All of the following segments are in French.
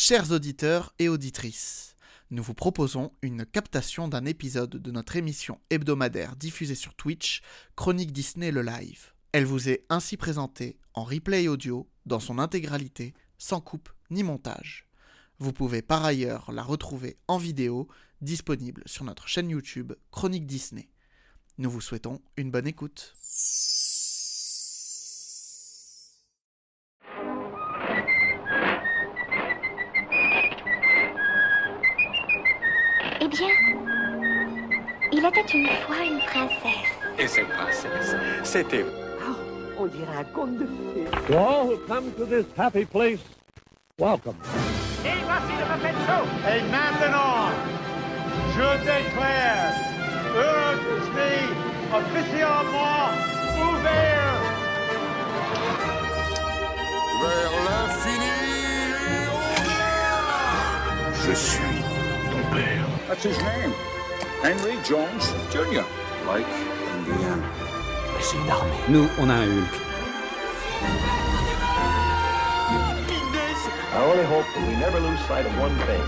Chers auditeurs et auditrices, nous vous proposons une captation d'un épisode de notre émission hebdomadaire diffusée sur Twitch, Chronique Disney le live. Elle vous est ainsi présentée en replay audio dans son intégralité, sans coupe ni montage. Vous pouvez par ailleurs la retrouver en vidéo, disponible sur notre chaîne YouTube Chronique Disney. Nous vous souhaitons une bonne écoute. Une fois une princesse. Et cette princesse, c'était On dirait un conte de fées. To all who come to this happy place, welcome. Et voici le Muppet Show. Et maintenant, je déclare Disney officiellement ouvert. vers l'infini et au-delà. Je suis ton père. That's his name. Henry Jones Jr. Like Indiana. C'est une armée. Nous, on a un Hulk. I only hope that we never lose sight of one thing.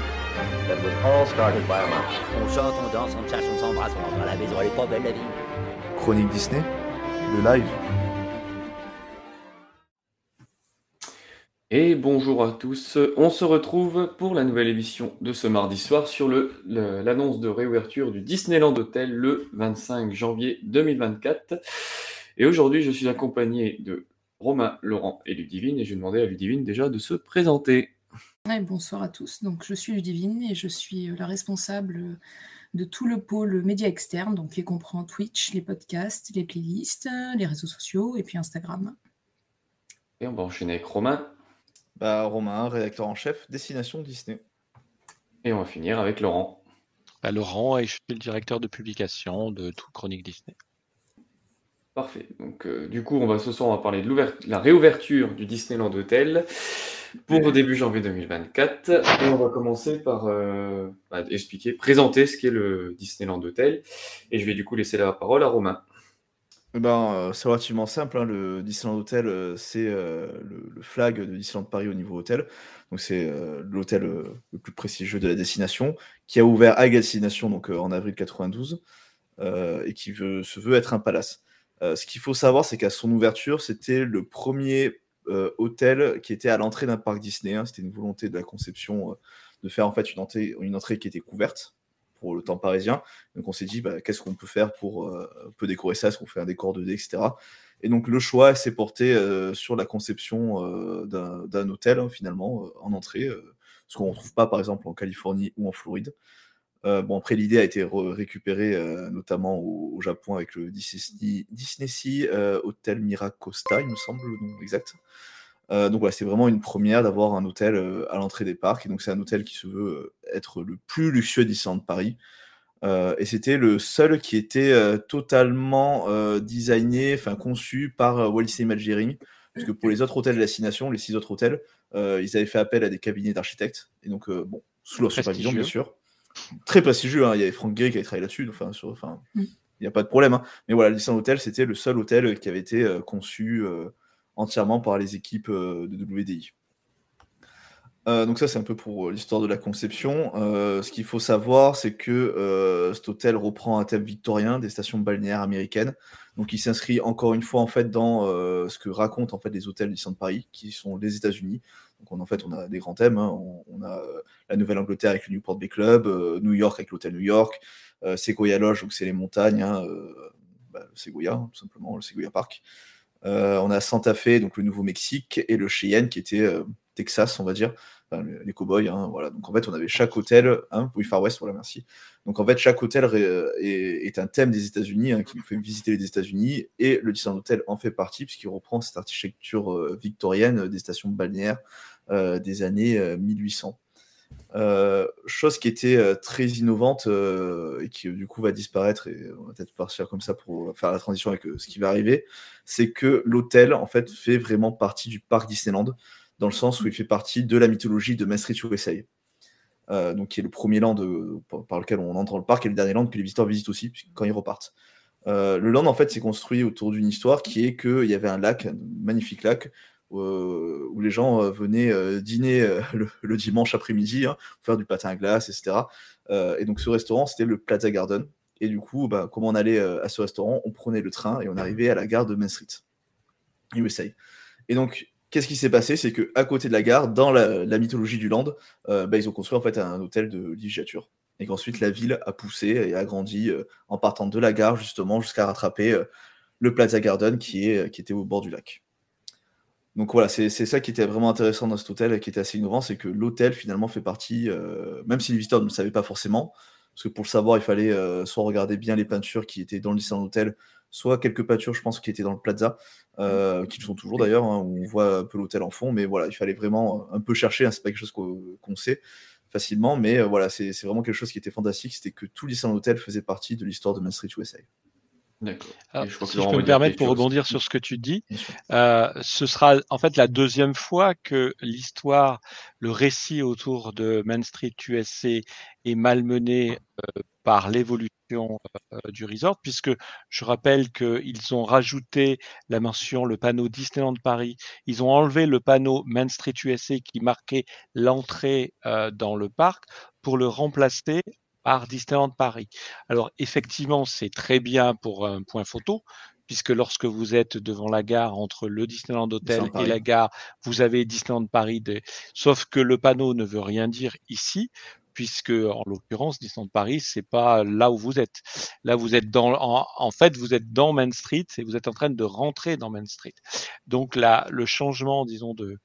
That was all started by a mouse. On chante, on danse, on cherche, on s'embrasse, on rentre à la maison, elle est pas belle la vie. Chronique Disney, le live. Et bonjour à tous, on se retrouve pour la nouvelle émission de ce mardi soir sur l'annonce de réouverture du Disneyland Hotel le 25 janvier 2024. Et aujourd'hui, je suis accompagné de Romain, Laurent et Ludivine, et je vais demander à Ludivine déjà de se présenter. Bonsoir à tous. Donc, je suis Ludivine et je suis euh, la responsable euh, de tout le pôle média externe, donc qui comprend Twitch, les podcasts, les playlists, euh, les réseaux sociaux et puis Instagram. Et on va enchaîner avec Romain, Bah, Romain, rédacteur en chef, Destination Disney. et on va finir avec Laurent. Bah, Laurent et je suis le directeur de publication de tout Chronique Disney. Parfait. Donc, euh, du coup, on va ce soir, on va parler de la réouverture du Disneyland Hotel pour début janvier 2024. Et on va commencer par euh, bah, expliquer, présenter ce qu'est le Disneyland Hotel. Et je vais du coup laisser la parole à Romain. Ben, euh, c'est relativement simple. hein, Le Disneyland Hotel, euh, c'est euh, le, flag de Disneyland Paris au niveau hôtel. Donc, c'est l'hôtel le plus prestigieux de la destination, qui a ouvert à destination donc, en avril 92 euh, et qui veut, se veut être un palace. Ce qu'il faut savoir, c'est qu'à son ouverture, c'était le premier hôtel qui était à l'entrée d'un parc Disney. hein. C'était une volonté de la conception de faire en fait une entrée, une entrée qui était couverte pour le temps parisien. Donc on s'est dit, bah, qu'est-ce qu'on peut faire pour euh, peut décorer ça Est-ce qu'on fait un décor 2D, etc. Et donc le choix s'est porté euh, sur la conception euh, d'un hôtel, hein, finalement, en entrée, ce qu'on ne retrouve pas, par exemple, en Californie ou en Floride. Bon, après, l'idée a été récupérée notamment au, Japon avec le Disney, Disney Hotel Miracosta, il me semble le nom exact. Euh, donc voilà, c'est vraiment une première d'avoir un hôtel euh, à l'entrée des parcs. Et donc c'est un hôtel qui se veut euh, être le plus luxueux Disneyland de Paris. Euh, et c'était le seul qui était euh, totalement euh, designé, enfin conçu par euh, Disney Imagineering. Parce que pour les autres hôtels de destination, les six autres hôtels, euh, ils avaient fait appel à des cabinets d'architectes. Et donc, euh, bon, sous leur supervision, bien sûr. Très prestigieux, hein. il y avait Frank Gehry qui avait travaillé là-dessus, enfin, sur- enfin, Mm. il n'y a pas de problème. hein. Mais voilà, le Disneyland Hotel, c'était le seul hôtel qui avait été euh, conçu euh, entièrement par les équipes euh, de WDI. Euh, donc ça, c'est un peu pour euh, l'histoire de la conception. Ce qu'il faut savoir, c'est que cet hôtel reprend un thème victorien des stations balnéaires américaines. Donc il s'inscrit encore une fois en fait dans ce que racontent en fait les hôtels du Disneyland Paris, qui sont les États-Unis. Donc on, en fait, on a des grands thèmes. hein. On, a la Nouvelle-Angleterre avec le Newport Bay Club, New York avec l'hôtel New York, Sequoia Lodge, donc c'est les montagnes, hein, bah, le Sequoia, hein, tout simplement, le Sequoia Park. Euh, on a Santa Fe, donc le Nouveau-Mexique, et le Cheyenne, qui était euh, Texas, on va dire, les cowboys. Hein, voilà. Donc en fait, on avait chaque hôtel, hein, oui, Far West, voilà, merci. Donc en fait, chaque hôtel euh, est, un thème des États-Unis hein, qui nous fait visiter les États-Unis, et le Disneyland Hotel en fait partie, puisqu'il reprend cette architecture victorienne des stations balnéaires des années euh, 1800. Euh, chose qui était euh, très innovante euh, et qui du coup va disparaître et on va peut-être partir comme ça pour faire la transition avec ce qui va arriver, c'est que l'hôtel en fait fait vraiment partie du parc Disneyland dans le sens où il fait partie de la mythologie de USA. Euh, donc qui est le premier land par, lequel on entre dans le parc et le dernier land que les visiteurs visitent aussi quand ils repartent. Le land en fait s'est construit autour d'une histoire qui est qu'il y avait un lac, un magnifique lac où les gens euh, venaient euh, dîner le, dimanche après-midi, hein, faire du patin à glace, etc. et donc ce restaurant, c'était le Plaza Garden. Et du coup, bah, comme on allait à ce restaurant, on prenait le train et on arrivait à la gare de Main Street, USA. Et donc, qu'est-ce qui s'est passé? C'est qu'à côté de la gare, dans la, mythologie du land, bah, ils ont construit en fait un hôtel de villégiature. Et qu'ensuite, la ville a poussé et a grandi en partant de la gare, justement, jusqu'à rattraper le Plaza Garden qui était au bord du lac. Donc voilà, c'est ça qui était vraiment intéressant dans cet hôtel et qui était assez innovant, c'est que l'hôtel finalement fait partie, euh, même si les visiteurs ne le savaient pas forcément, parce que pour le savoir, il fallait euh, soit regarder bien les peintures qui étaient dans le Disneyland Hotel, soit quelques peintures, je pense, qui étaient dans le Plaza, euh, qui le sont toujours d'ailleurs, hein, où on voit un peu l'hôtel en fond, mais voilà, il fallait vraiment un peu chercher, hein, c'est pas quelque chose qu'on sait facilement, mais voilà, c'est vraiment quelque chose qui était fantastique, c'était que tout Disneyland Hotel faisait partie de l'histoire de Main Street USA. D'accord. si je peux me permettre pour rebondir sur ce que tu dis, euh, ce sera en fait la deuxième fois que l'histoire, le récit autour de Main Street USA est malmené euh, par l'évolution euh, du resort, puisque je rappelle qu'ils ont rajouté la mention, le panneau Disneyland Paris, ils ont enlevé le panneau Main Street USA qui marquait l'entrée dans le parc pour le remplacer par Disneyland Paris. Alors effectivement, c'est très bien pour un point photo, puisque lorsque vous êtes devant la gare entre le Disneyland Hotel et la gare, vous avez Disneyland Paris. Sauf que le panneau ne veut rien dire ici, puisque en l'occurrence Disneyland Paris, c'est pas là où vous êtes. Là, vous êtes dans, en, fait, vous êtes dans Main Street et vous êtes en train de rentrer dans Main Street. Donc là, le changement, disons de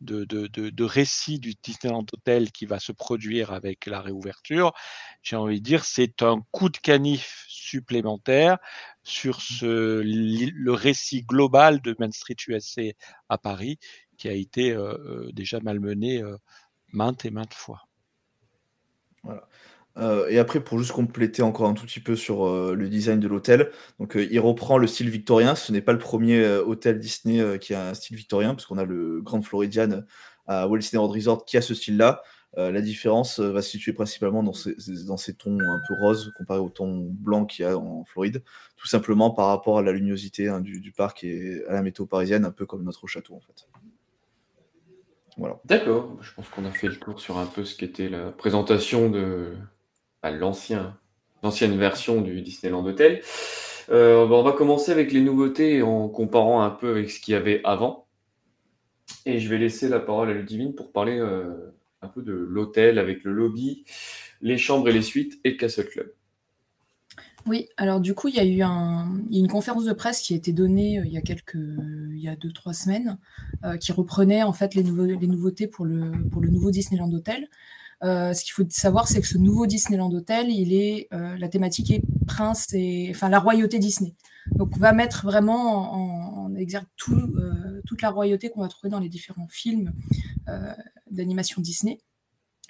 de, de, de, récit du Disneyland Hotel qui va se produire avec la réouverture, j'ai envie de dire, c'est un coup de canif supplémentaire sur ce, le récit global de Main Street USA à Paris, qui a été euh, déjà malmené euh, maintes et maintes fois. Voilà. Euh, et après, pour juste compléter encore un tout petit peu sur euh, le design de l'hôtel, donc euh, il reprend le style victorien. Ce n'est pas le premier hôtel Disney qui a un style victorien, parce qu'on a le Grand Floridian à Walt Disney World Resort qui a ce style-là. la différence va se situer principalement dans ces, dans ces tons un peu roses comparé au ton blanc qu'il y a en Floride, tout simplement par rapport à la luminosité hein, du, du, parc et à la météo parisienne, un peu comme notre château en fait. Voilà. D'accord, je pense qu'on a fait le tour sur un peu ce qu'était la présentation de, l'ancien, l'ancienne version du Disneyland Hotel. Euh, on va commencer avec les nouveautés en comparant un peu avec ce qu'il y avait avant. Et je vais laisser la parole à Ludivine pour parler euh, un peu de l'hôtel avec le lobby, les chambres et les suites et Castle Club. Oui, alors du coup, il y a eu une conférence de presse qui a été donnée euh, il y a quelques, il deux trois semaines, qui reprenait en fait les, nouveautés pour le nouveau Disneyland Hotel. Euh, ce qu'il faut savoir, c'est que ce nouveau Disneyland Hotel, il est, euh, la thématique est prince et enfin la royauté Disney. Donc, on va mettre vraiment en, exergue euh, toute la royauté qu'on va trouver dans les différents films d'animation Disney.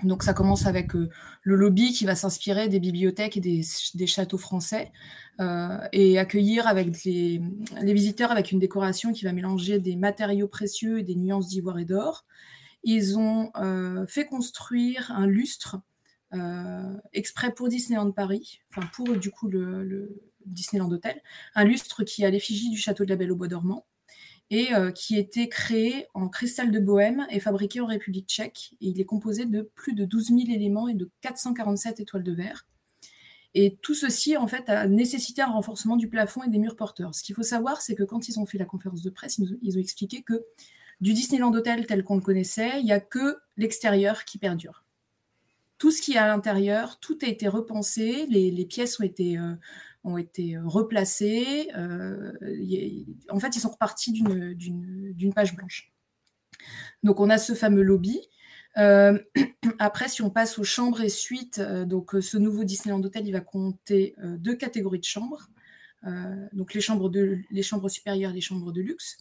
Donc, ça commence avec le lobby qui va s'inspirer des bibliothèques et des, des châteaux français et accueillir avec les, les visiteurs avec une décoration qui va mélanger des matériaux précieux et des nuances d'ivoire et d'or. Ils ont euh, fait construire un lustre euh, exprès pour Disneyland Paris, enfin pour du coup le, Disneyland Hotel, un lustre qui a l'effigie du château de la Belle au Bois dormant et euh, qui était créé en cristal de Bohème et fabriqué en République tchèque. Et il est composé de plus de 12 000 éléments et de 447 étoiles de verre. Et tout ceci, en fait, a nécessité un renforcement du plafond et des murs porteurs. Ce qu'il faut savoir, c'est que quand ils ont fait la conférence de presse, ils ont expliqué que du Disneyland Hotel tel qu'on le connaissait, il n'y a que l'extérieur qui perdure. Tout ce qui est à l'intérieur, tout a été repensé, les, pièces ont été, euh, été replacées. Euh, en fait, ils sont repartis d'une page blanche. Donc, on a ce fameux lobby. Euh, après, si on passe aux chambres et suites, donc ce nouveau Disneyland Hotel, il va compter deux catégories de chambres. donc les chambres, les chambres supérieures et les chambres de luxe.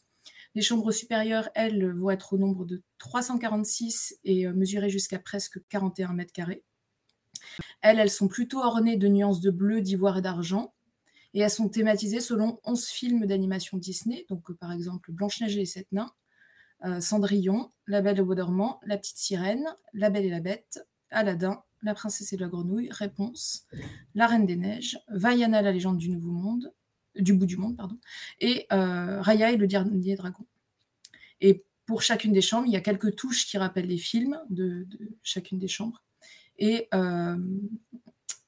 Les chambres supérieures, elles, vont être au nombre de 346 et euh, mesurer jusqu'à presque 41 mètres carrés. Elles, elles sont plutôt ornées de nuances de bleu, d'ivoire et d'argent. Et elles sont thématisées selon 11 films d'animation Disney, donc euh, par exemple Blanche-Neige et les Sept Nains, euh, Cendrillon, La Belle au Bois dormant, La Petite Sirène, La Belle et la Bête, Aladdin, La Princesse et la Grenouille, Réponse, La Reine des Neiges, Vaiana, la légende du Nouveau Monde, du bout du monde, pardon, et euh, Raya et le dernier dragon. Et pour chacune des chambres, il y a quelques touches qui rappellent les films de, chacune des chambres. Et,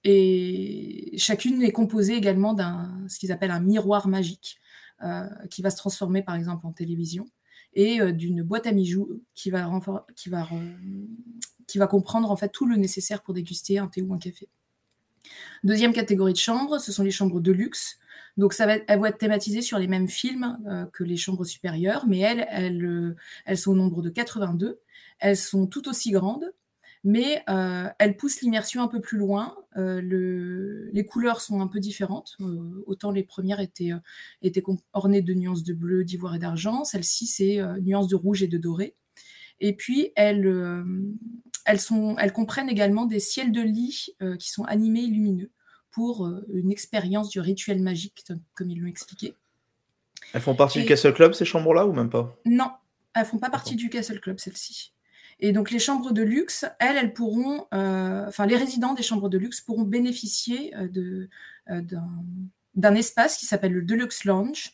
et, chacune est composée également d'un ce qu'ils appellent un miroir magique, qui va se transformer par exemple en télévision, et d'une boîte à mijoux qui va, qui, va, qui va comprendre en fait tout le nécessaire pour déguster un thé ou un café. Deuxième catégorie de chambres, ce sont les chambres de luxe. Donc ça va, elles vont être thématisées sur les mêmes films euh, que les chambres supérieures, mais elles, euh, sont au nombre de 82. Elles sont tout aussi grandes, mais euh, elles poussent l'immersion un peu plus loin. Le, les couleurs sont un peu différentes. autant les premières étaient, ornées de nuances de bleu, d'ivoire et d'argent. Celle-ci, c'est nuances de rouge et de doré. Et puis, elles, elles, comprennent également des ciels de lit qui sont animés et lumineux pour euh, une expérience du rituel magique, comme ils l'ont expliqué. Elles font partie du Castle Club, ces chambres-là, ou même pas? Non, elles font pas partie du Castle Club, celles-ci. Et donc les chambres de luxe, elles, elles pourront, euh, enfin les résidents des chambres de luxe pourront bénéficier de, d'un espace qui s'appelle le Deluxe Lounge,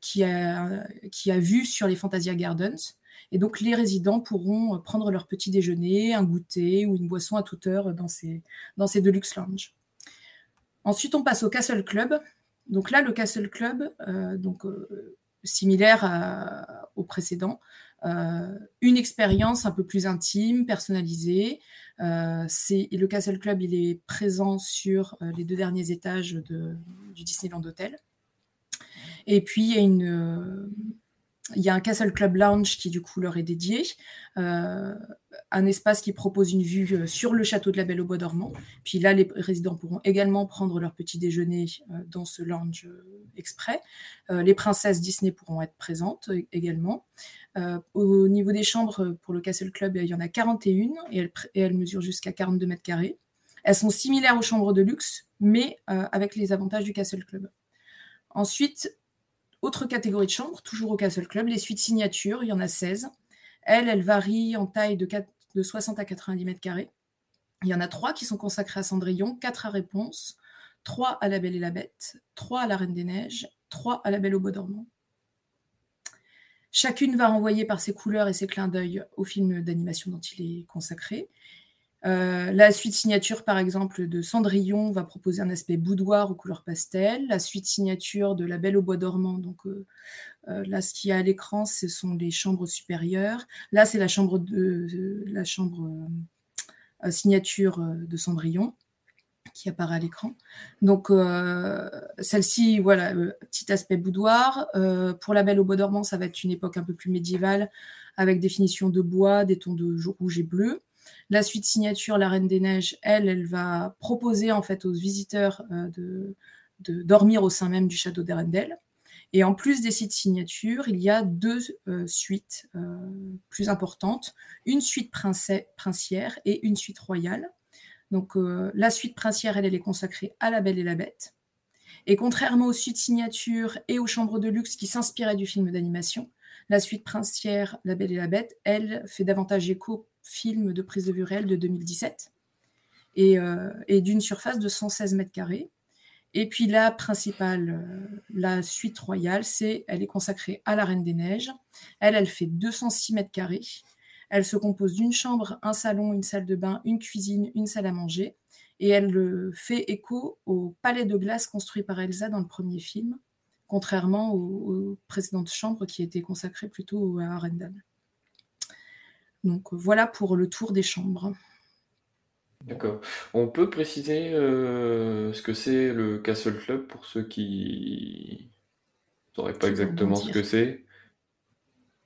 qui, a, qui a vue sur les Fantasia Gardens. Et donc, les résidents pourront euh, prendre leur petit déjeuner, un goûter ou une boisson à toute heure dans ces, dans ces Deluxe Lounge. Ensuite, on passe au Castle Club. Donc là, le Castle Club, euh, donc, euh, similaire au précédent, une expérience un peu plus intime, personnalisée. le Castle Club, il est présent sur les deux derniers étages du Disneyland Hotel. Et puis, il y a une, il y a un Castle Club Lounge qui du coup leur est dédié, euh, un espace qui propose une vue euh, sur le château de la Belle au Bois dormant. Puis là, les résidents pourront également prendre leur petit déjeuner euh, dans ce lounge exprès. les princesses Disney pourront être présentes également. au niveau des chambres pour le Castle Club, il y en a 41 et elles, et elles mesurent jusqu'à 42 mètres carrés. Elles sont similaires aux chambres de luxe, mais avec les avantages du Castle Club. Ensuite, autre catégorie de chambres, toujours au Castle Club, les suites signatures, il y en a 16. Elles, elles varient en taille de, 60 à 90 mètres carrés. Il y en a trois qui sont consacrées à Cendrillon, quatre à Réponse, trois à La Belle et la Bête, trois à La Reine des Neiges, trois à La Belle au Bois dormant. Chacune va renvoyer par ses couleurs et ses clins d'œil au film d'animation dont il est consacré. Euh, la suite signature, par exemple, de Cendrillon va proposer un aspect boudoir aux couleurs pastel. La suite signature de La Belle au Bois dormant, donc euh, euh, là, ce qu'il y a à l'écran, ce sont les chambres supérieures. Là, c'est la chambre la chambre signature de Cendrillon qui apparaît à l'écran. Donc celle-ci, voilà, petit aspect boudoir. pour La Belle au Bois dormant, ça va être une époque un peu plus médiévale avec des finitions de bois, des tons de rouge et bleu. La suite signature, La Reine des Neiges, elle, elle va proposer en fait aux visiteurs euh, de, dormir au sein même du château d'Arendelle. Et en plus des sites signatures, il y a deux euh, suites euh, plus importantes, une suite princière et une suite royale. Donc la suite princière, elle, elle est consacrée à la Belle et la Bête. Et contrairement aux suites signatures et aux chambres de luxe qui s'inspiraient du film d'animation, la suite princière, La Belle et la Bête, elle fait davantage écho film de prise de vue réelle de 2017 euh, et, d'une surface de 116 mètres carrés. Et puis la principale, euh, la suite royale, c'est, elle est consacrée à la Reine des Neiges. Elle, elle fait 206 mètres carrés. Elle se compose d'une chambre, un salon, une salle de bain, une cuisine, une salle à manger. Et elle euh, fait écho au palais de glace construit par Elsa dans le premier film, contrairement aux, précédentes chambres qui étaient consacrées plutôt à Arendelle. Donc voilà pour le tour des chambres. D'accord. On peut préciser euh, ce que c'est le Castle Club pour ceux qui ne sauraient pas exactement ce que c'est?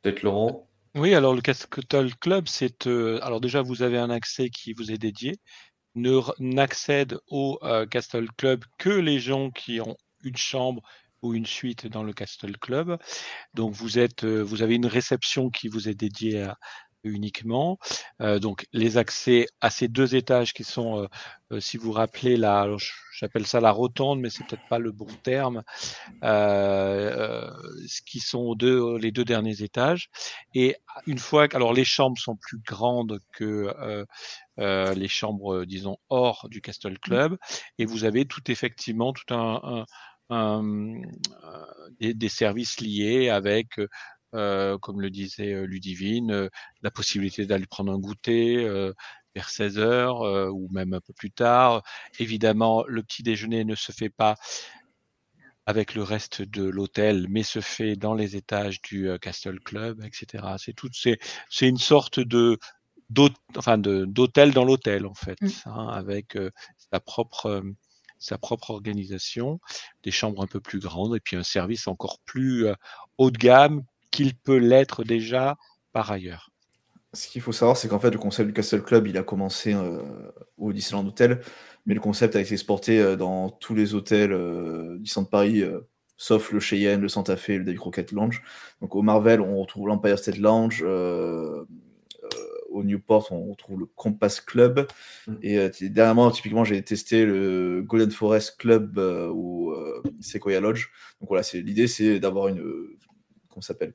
Peut-être Laurent? Oui, alors le Castle Club, c'est. Euh, alors déjà, vous avez un accès qui vous est dédié. Ne n'accède au euh, Castle Club que les gens qui ont une chambre ou une suite dans le Castle Club. Donc vous êtes, vous avez une réception qui vous est dédiée à, uniquement. Euh, donc les accès à ces deux étages qui sont, euh, euh, si vous rappelez, la, j'appelle ça la rotonde, mais c'est peut-être pas le bon terme, ce qui sont deux, les deux derniers étages. Et une fois, alors les chambres sont plus grandes que les chambres, disons, hors du Castle Club, et vous avez tout effectivement tout un, un des, des, services liés avec comme le disait Ludivine, la possibilité d'aller prendre un goûter vers 16 heures ou même un peu plus tard. Évidemment, le petit déjeuner ne se fait pas avec le reste de l'hôtel, mais se fait dans les étages du Castle Club, etc. C'est tout, c'est, c'est une sorte de enfin d'hôtel dans l'hôtel en fait, mmh. hein, avec sa propre sa propre organisation, des chambres un peu plus grandes et puis un service encore plus haut de gamme qu'il peut l'être déjà par ailleurs. Ce qu'il faut savoir, c'est qu'en fait, le concept du Castle Club, il a commencé au Disneyland Hotel, mais le concept a été exporté dans tous les hôtels euh, Disneyland Paris, sauf le Cheyenne, le Santa Fe, le Davy Crockett Lounge. Donc au Marvel, on retrouve l'Empire State Lounge, au Newport, on retrouve le Compass Club. Mm. Et euh, dernièrement, typiquement, j'ai testé le Golden Forest Club euh, ou euh, Sequoia Lodge. Donc voilà, c'est l'idée, c'est d'avoir une comment s'appelle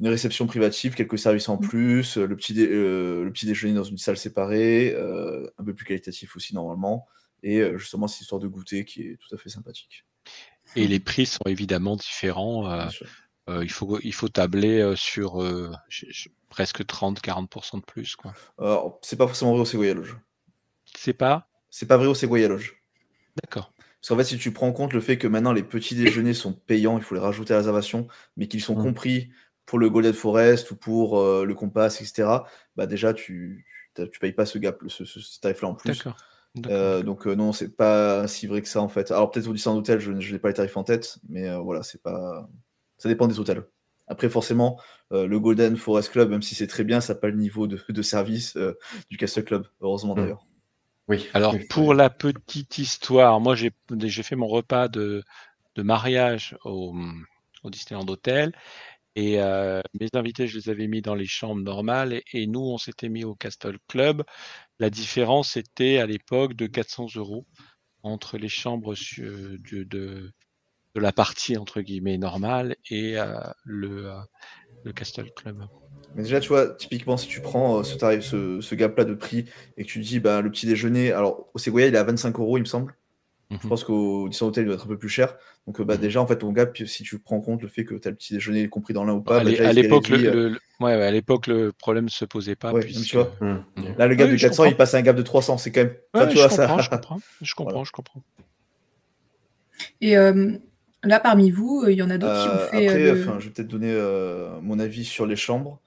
une réception privative, quelques services en mm. plus, le petit, le petit déjeuner dans une salle séparée, un peu plus qualitatif aussi normalement, et justement cette histoire de goûter qui est tout à fait sympathique. Et les prix sont évidemment différents. il, faut, il faut tabler sur presque 30-40% de plus. Quoi. Alors, c'est pas forcément vrai au Sequoia Lodge. C'est pas? C'est pas vrai au Sequoia Lodge. D'accord. Parce qu'en fait, si tu prends en compte le fait que maintenant les petits déjeuners sont payants, il faut les rajouter à la réservation, mais qu'ils sont mmh. compris pour le Golden Forest ou pour euh, le Compass, etc., bah déjà, tu, tu, payes pas ce gap, ce, tarif-là en plus. D'accord. Euh, donc euh, non, c'est pas si vrai que ça en fait. Alors peut-être au Disneyland Hotel, je, n'ai pas les tarifs en tête, mais voilà, c'est pas. Ça dépend des hôtels. Après, forcément, euh, le Golden Forest Club, même si c'est très bien, ça n'a pas le niveau de, service euh, du Castle Club, heureusement hmm. d'ailleurs. Oui. Alors, pour la petite histoire, moi, j'ai fait mon repas de, mariage au, Disneyland Hotel. Et euh, mes invités, je les avais mis dans les chambres normales et, nous, on s'était mis au Castle Club. La différence était à l'époque de 400 euros entre les chambres de, de la partie entre guillemets normale et euh, le, euh, le Castle Club. Mais déjà, tu vois, typiquement, si tu prends euh, ce tarif, ce, ce gap-là de prix et que tu dis, bah, le petit déjeuner, alors au Sequoia, il est à 25 euros, il me semble. Je mhm. pense qu'au Disneyland Hotel, il doit être un peu plus cher. Donc, bah, mhm. déjà, en fait, ton gap, si tu prends en compte le fait que tu as le petit déjeuner compris dans l'un ou pas, à bah, l'époque, le, ouais, à l'époque, le problème ne se posait pas. tu vois, mhm. Là, le gap de 400, il passe à un gap de 300. C'est quand même. tu vois, ça... je comprends, je comprends, je comprends. Et Là, parmi vous, euh, il y en a d'autres qui ont euh, fait. Après, euh, je vais peut-être donner mon avis sur les chambres.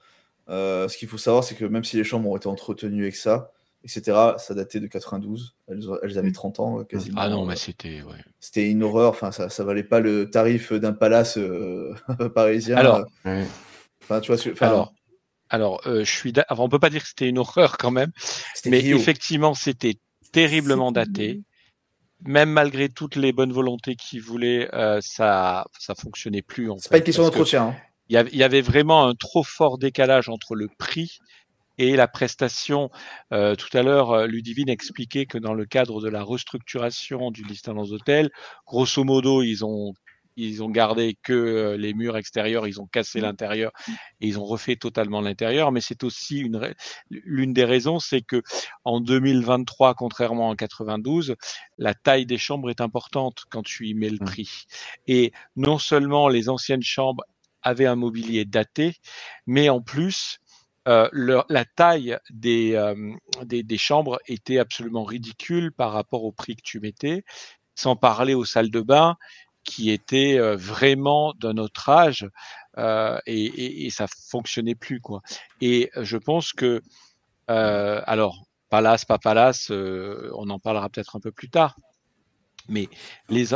Ce qu'il faut savoir, c'est que même si les chambres ont été entretenues avec ça, etc., ça datait de 92. Elles, avaient 30 mm. ans quasiment. Ah non, mais c'était. C'était une horreur. Enfin, ça, ça valait pas le tarif d'un palace parisien. Alors. tu vois, alors, alors je suis. Alors, on peut pas dire que c'était une horreur quand même, mais effectivement, c'était terriblement daté même malgré toutes les bonnes volontés qu'ils voulaient, euh, ça ça fonctionnait plus. C'est pas une question d'entretien. Hein. Il y, avait vraiment un trop fort décalage entre le prix et la prestation. Euh, tout à l'heure, euh, Ludivine expliquait que dans le cadre de la restructuration du Disneyland Hotel, grosso modo, ils ont ils ont gardé que euh, les murs extérieurs, ils ont cassé mmh. l'intérieur et ils ont refait totalement l'intérieur. Mais c'est aussi une l'une des raisons, c'est que en 2023, contrairement en 92, la taille des chambres est importante quand tu y mets le mmh. prix. Et non seulement les anciennes chambres avaient un mobilier daté, mais en plus euh, la taille des, euh, des, des, chambres était absolument ridicule par rapport au prix que tu mettais, sans parler aux salles de bain qui était euh, vraiment d'un autre âge et, et, et, ça fonctionnait plus quoi. Et je pense que alors Palace, pas Palace, on en parlera peut-être un peu plus tard. Mais les,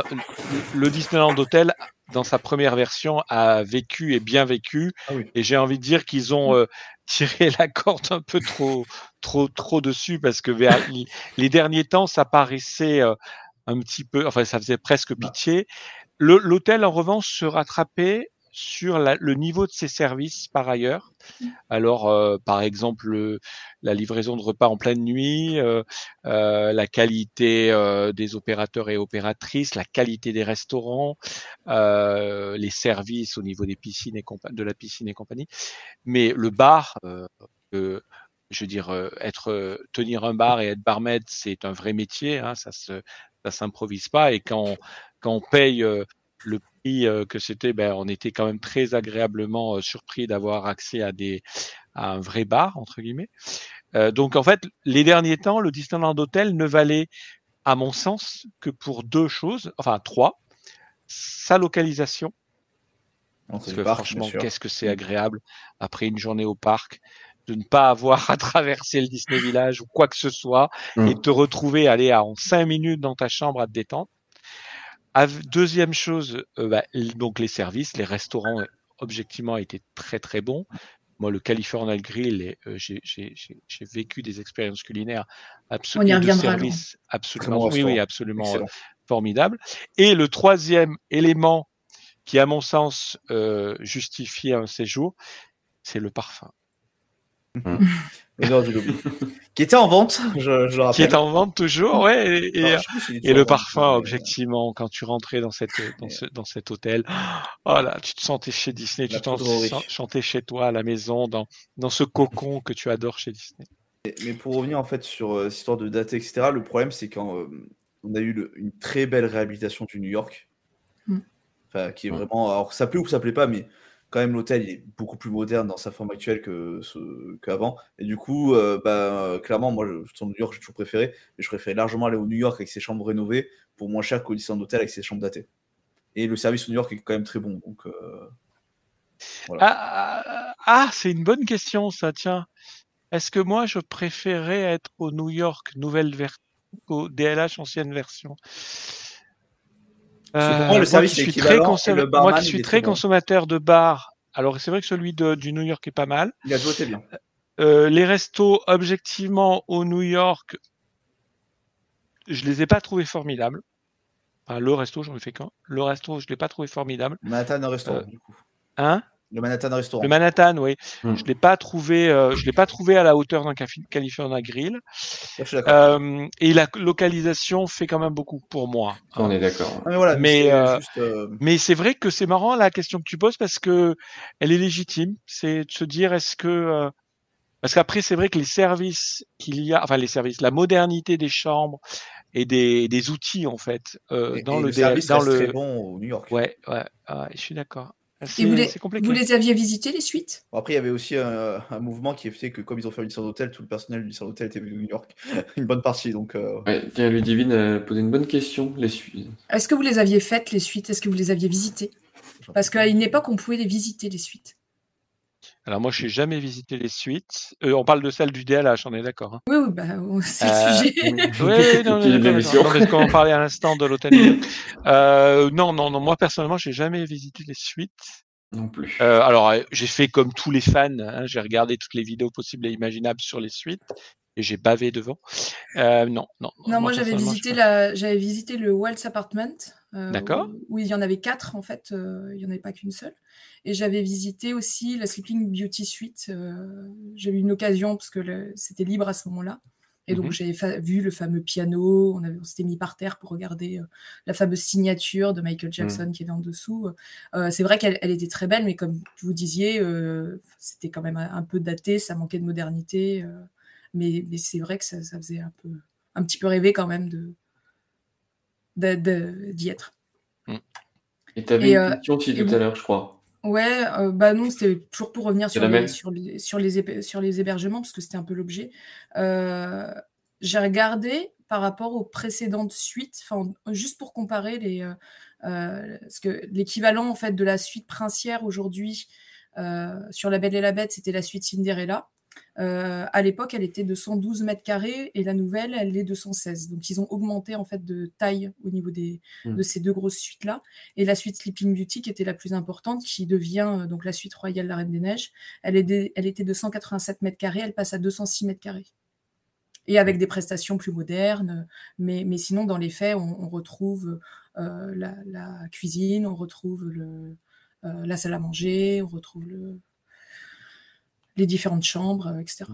le Disneyland Hotel, dans sa première version, a vécu et bien vécu. Ah et j'ai envie de dire qu'ils ont euh, tiré la corde un peu trop, trop, trop dessus parce que vers les derniers temps, ça paraissait un petit peu, enfin, ça faisait presque bah. pitié. L'hôtel, en revanche, se rattrapait sur le niveau de ses services par ailleurs. Mmh. Alors, euh, par exemple, la livraison de repas en pleine nuit, euh, euh, la qualité des opérateurs et opératrices, la qualité des restaurants, les services au niveau des piscines et de la piscine et compagnie. Mais le bar, je veux dire, être tenir un bar et être barmaid, c'est un vrai métier. Hein, ça se ça s'improvise pas. Et quand quand on paye euh, le que c'était, ben, on était quand même très agréablement surpris d'avoir accès à des à un vrai bar entre guillemets. donc en fait, les derniers temps, le Disneyland Hotel ne valait, à mon sens, que pour deux choses, enfin trois sa localisation. Parce que franchement, qu'est-ce que c'est agréable après une journée au parc de ne pas avoir à traverser le Disney Village ou quoi que ce soit mmh. et te retrouver aller en cinq minutes dans ta chambre à te détendre. Deuxième chose, euh, bah, donc les services, les restaurants objectivement étaient très très bons. Moi, le California Grill, euh, j'ai vécu des expériences culinaires absolument de service, absolument, oui, oui, absolument formidable. Et le troisième élément qui, à mon sens, euh, justifie un séjour, c'est le parfum. Mmh. Qui était en vente, je, je, le rappelle. Qui est en vente toujours, ouais. Et, et, le parfum, objectivement, quand tu rentrais dans, cette, dans, ce, dans cet hôtel, oh là, tu te sentais chez Disney, tu te sentais chez toi à la maison, dans, dans ce cocon que tu adores chez Disney. Mais pour revenir en fait sur euh, l'histoire de date, etc., le problème c'est quand euh, on a eu une très belle réhabilitation du New York. Mm. Enfin, qui est vraiment. Alors, ça plaît ou ça plaît pas, mais quand même, l'hôtel est beaucoup plus moderne dans sa forme actuelle que qu'avant. Et du coup, euh, bah, clairement, moi, je, New York, j'ai toujours préféré. Mais je préférais largement aller au New York avec ses chambres rénovées pour moins cher qu'au Disneyland Hotel avec ses chambres datées. Et le service au New York est quand même très bon. Donc, euh, ah, ah, ah, c'est une bonne question, ça, tiens. Est-ce que moi, je préférais être au New York, nouvelle version au DLH ancienne version? Euh, moi, le service moi, qui suis très, moi qui suis très consommateur de bars, alors c'est vrai que celui de, du New York est pas mal. Il a voté bien. Euh, les restos, objectivement, au New York, je les ai pas trouvés formidables. Enfin, le resto, j'en ai fait qu'un. Le resto, je l'ai pas trouvé formidable. Manhattan restaurant, euh, du coup. Hein? Le Manhattan Restaurant. Le Manhattan, oui. Hmm. Je l'ai pas trouvé, euh, je l'ai pas trouvé à la hauteur d'un California Grill. Euh, et la localisation fait quand même beaucoup pour moi. On est d'accord. Ah, mais voilà, mais euh, euh, mais c'est vrai que c'est marrant la question que tu poses parce que elle est légitime. C'est de se dire est-ce que euh, parce qu'après c'est vrai que les services qu'il y a, enfin les services, la modernité des chambres et des, des outils en fait euh, dans et le, le dans le très bon au New York. Ouais, ouais, ouais je suis d'accord. Et vous les, vous les aviez visités, les suites? Bon, Après, il y avait aussi un, un, mouvement qui fait que, comme ils ont fait une licence d'hôtel, tout le personnel du d'hôtel était venu à New York. une bonne partie. Donc, euh... ouais, tiens, Ludivine a posé une bonne question. Les suites. Est-ce que vous les aviez faites, les suites? Est-ce que vous les aviez visitées? Parce qu'à une époque, on pouvait les visiter, les suites. Alors moi, je n'ai jamais visité les suites. Euh, on parle de celle du DLH, on est d'accord. Hein oui, oui, bah, c'est euh, le sujet. oui, oui, non, non, non, parce qu'on parlait à l'instant de l'hôtel. Euh, non, non, non. Moi personnellement, j'ai jamais visité les suites. Non plus. Euh, alors, euh, j'ai fait comme tous les fans, hein, j'ai regardé toutes les vidéos possibles et imaginables sur les suites et j'ai bavé devant. Euh, non, non. Non, moi, j'avais visité la, j'avais visité le Waltz Apartment. D'accord. Où, il y en avait quatre en fait, il n'y en avait pas qu'une seule. Et j'avais visité aussi la Sleeping Beauty Suite. j'ai eu une occasion parce que c'était libre à ce moment-là. Et donc, mmh j'avais vu le fameux piano, on, on s'était mis par terre pour regarder euh, la fameuse signature de Michael mmh. Jackson qui est en dessous. Euh, c'est vrai qu'elle était très belle, mais comme vous disiez, euh, c'était quand même un, peu daté, ça manquait de modernité. mais, mais c'est vrai que ça, ça, faisait un, peu, un petit peu rêver quand même de d'y être. Mmh. Et tu avais une question aussi tout à l'heure, je crois. Ouais, euh, bah non, c'était toujours pour revenir sur les, sur les, sur les, sur les hébergements, parce que c'était un peu l'objet. Euh, j'ai regardé par rapport aux précédentes suites, juste pour comparer les, euh, parce que l'équivalent en fait de la suite princière aujourd'hui sur La Belle et la Bête, c'était la suite Cinderella. Euh, à l'époque, elle était de 112 mètres carrés et la nouvelle, elle est de 116. Donc, ils ont augmenté en fait de taille au niveau des, mmh. de ces deux grosses suites-là. Et la suite Sleeping Beauty, qui était la plus importante, qui devient euh, donc la suite royale La Reine des Neiges, elle, est elle était de 187 mètres carrés, elle passe à 206 mètres carrés. Et avec des prestations plus modernes. Mais, mais sinon, dans les faits, on, retrouve euh, la, la, cuisine, on retrouve le, la salle à manger, on retrouve le, les différentes chambres, euh, etc.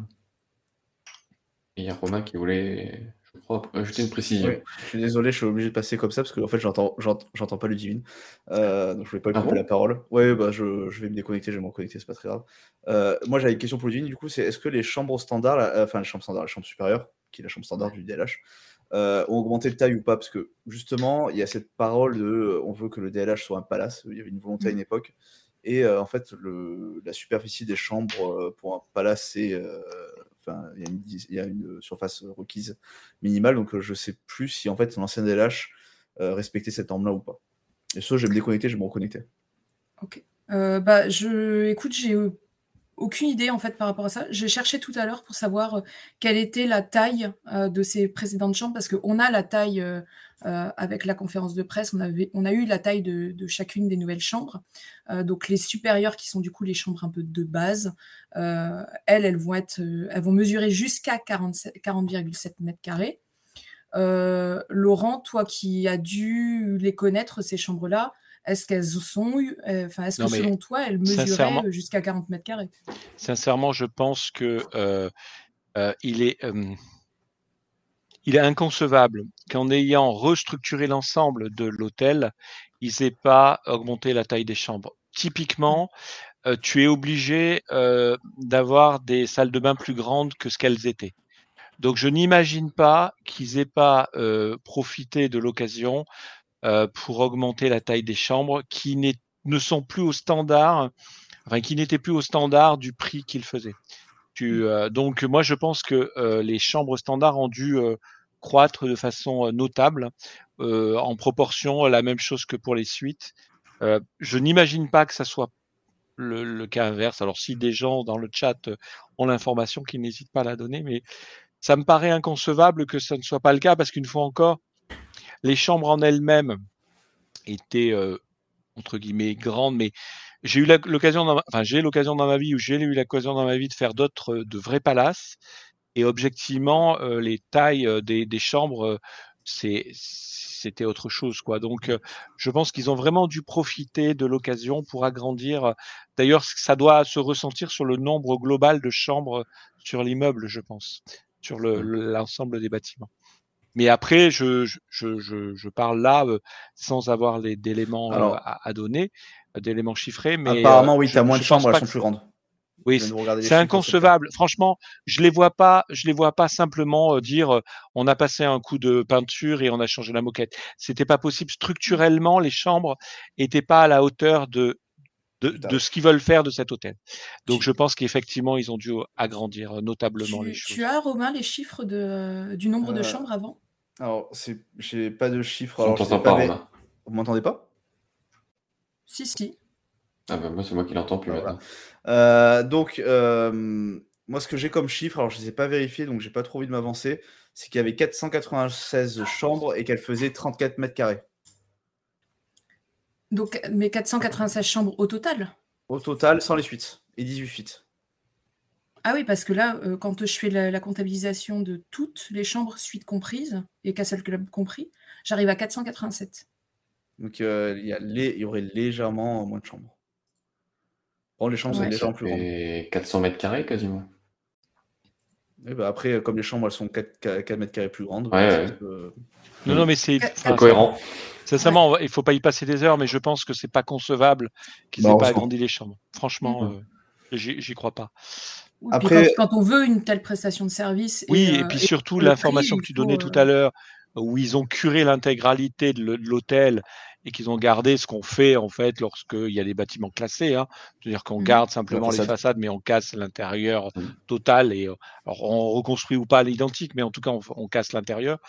Et il y a Romain qui voulait, je crois, ajouter une précision. je suis désolé, je suis obligé de passer comme ça parce que en fait, j'entends, j'entends pas le divine. Euh, donc je voulais pas lui ah couper la parole. Ouais, bah je, je, vais me déconnecter, je vais me reconnecter, c'est pas très grave. Euh, moi, j'avais une question pour le divine, du coup, c'est est-ce que les chambres standards, enfin les chambres standards, la chambre supérieure, qui est la chambre standard du DLH, euh, ont augmenté de taille ou pas? Parce que justement, il y a cette parole de on veut que le DLH soit un palace. Il y avait une volonté à une époque. Et en fait, la superficie des chambres pour un palace. Enfin, il y, a une surface requise minimale. Donc, je sais plus si en fait l'ancien DLH respectait cette norme-là ou pas. Et ça, je vais me déconnecter, je vais me reconnecter. Ok. bah, je, écoute, j'ai aucune idée en fait par rapport à ça. J'ai cherché tout à l'heure pour savoir euh, quelle était la taille euh, de ces précédentes chambres parce qu'on a la taille euh, avec la conférence de presse, on, a eu la taille de, chacune des nouvelles chambres. donc les supérieures qui sont du coup les chambres un peu de base, elles, elles vont être, elles vont mesurer jusqu'à 40,7 mètres carrés. Laurent, toi qui as dû les connaître ces chambres-là, est-ce qu'elles sont, euh, enfin, est-ce que selon toi, elles mesuraient jusqu'à 40 mètres carrés? Sincèrement, je pense que euh, euh, il est il est inconcevable qu'en ayant restructuré l'ensemble de l'hôtel, ils n'aient pas augmenté la taille des chambres. Typiquement, tu es obligé d'avoir des salles de bain plus grandes que ce qu'elles étaient. Donc je n'imagine pas qu'ils aient pas profité de l'occasion euh, pour augmenter la taille des chambres qui ne sont plus au standard, enfin qui n'étaient plus au standard du prix qu'ils faisaient. Tu, mmh. euh, donc moi je pense que euh, les chambres standards ont dû croître de façon notable, en proportion la même chose que pour les suites. je n'imagine pas que ça soit le, le, cas inverse. Alors si des gens dans le chat ont l'information, qu'ils n'hésitent pas à la donner, mais ça me paraît inconcevable que ça ne soit pas le cas parce qu'une fois encore, les chambres en elles-mêmes étaient euh, entre guillemets grandes, mais j'ai eu l'occasion, enfin j'ai l'occasion dans ma vie ou j'ai eu l'occasion dans ma vie de faire d'autres, de vrais palaces. Et objectivement, euh, les tailles euh, des, chambres, c'était autre chose, quoi. Donc, je pense qu'ils ont vraiment dû profiter de l'occasion pour agrandir. D'ailleurs, ça doit se ressentir sur le nombre global de chambres sur l'immeuble, je pense, sur mmh. l'ensemble des bâtiments. Mais après, je, je, je, je parle là euh, sans avoir d'éléments euh, à, à, donner, euh, d'éléments chiffrés. Mais, apparemment, oui, tu as moins de chambres, elles sont plus grandes. Oui, c'est inconcevable. Franchement, je les vois pas, je les vois pas simplement dire on a passé un coup de peinture et on a changé la moquette. C'était pas possible. Structurellement, les chambres étaient pas à la hauteur de de, de, ce qu'ils veulent faire de cet hôtel. Donc je pense qu'effectivement, ils ont dû agrandir notablement les choses. Tu as, Romain, les chiffres de, du nombre de chambres avant? alors, j'ai pas de chiffres. Alors, je pas, Vous m'entendez pas? Si, si. Ah bah moi, c'est moi qui l'entends plus euh, donc, euh, moi, ce que j'ai comme chiffre, alors je ne les ai pas vérifiés, donc j'ai pas trop envie de m'avancer, c'est qu'il y avait 496 chambres et qu'elles faisaient 34 mètres carrés. Donc, mais 496 chambres au total Au total, sans les suites, et 18 suites. Ah oui, parce que là, euh, quand je fais la, comptabilisation de toutes les chambres, suites comprises, et Castle Club compris, j'arrive à 487. Donc euh, il, y aurait légèrement moins de chambres. Bon, les chambres sont légèrement plus grandes. 400 mètres carrés quasiment. Et bah après, comme les chambres elles sont 4, mètres carrés plus grandes. Non, non, mais c'est cohérent. Sincèrement, il ne faut pas y passer des heures, mais je pense que c'est pas concevable qu'ils n'aient pas agrandi les chambres. Franchement, euh, j'y crois pas. Après, quand, on veut une telle prestation de service. Oui, et, puis surtout l'information que tu donnais tout à l'heure, où ils ont curé l'intégralité de l'hôtel et qu'ils ont gardé ce qu'on fait en fait lorsqu'il y a des bâtiments classés. Hein. C'est-à-dire qu'on mmh. garde simplement les façades, mais on casse l'intérieur mmh. total. Et alors on reconstruit ou pas l'identique, mais en tout cas on, casse l'intérieur.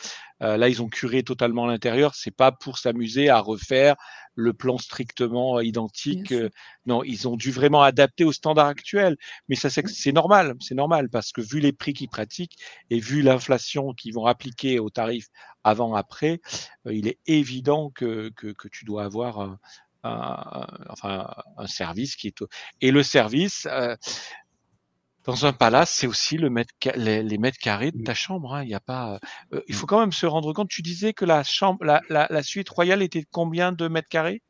Euh, là, ils ont curé totalement l'intérieur. C'est pas pour s'amuser à refaire le plan strictement identique. Euh, non, ils ont dû vraiment adapter au standard actuel. Mais ça, c'est normal, c'est normal parce que vu les prix qu'ils pratiquent et vu l'inflation qu'ils vont appliquer aux tarifs avant après, euh, il est évident que, que, que, tu dois avoir un, un, enfin un service qui est et le service. Euh, dans un palace, c'est aussi le mètre, les, les, mètres carrés de ta chambre. Hein. Il y a pas. Euh, il faut quand même se rendre compte. Tu disais que la chambre, la, la, la suite royale était combien de mètres carrés?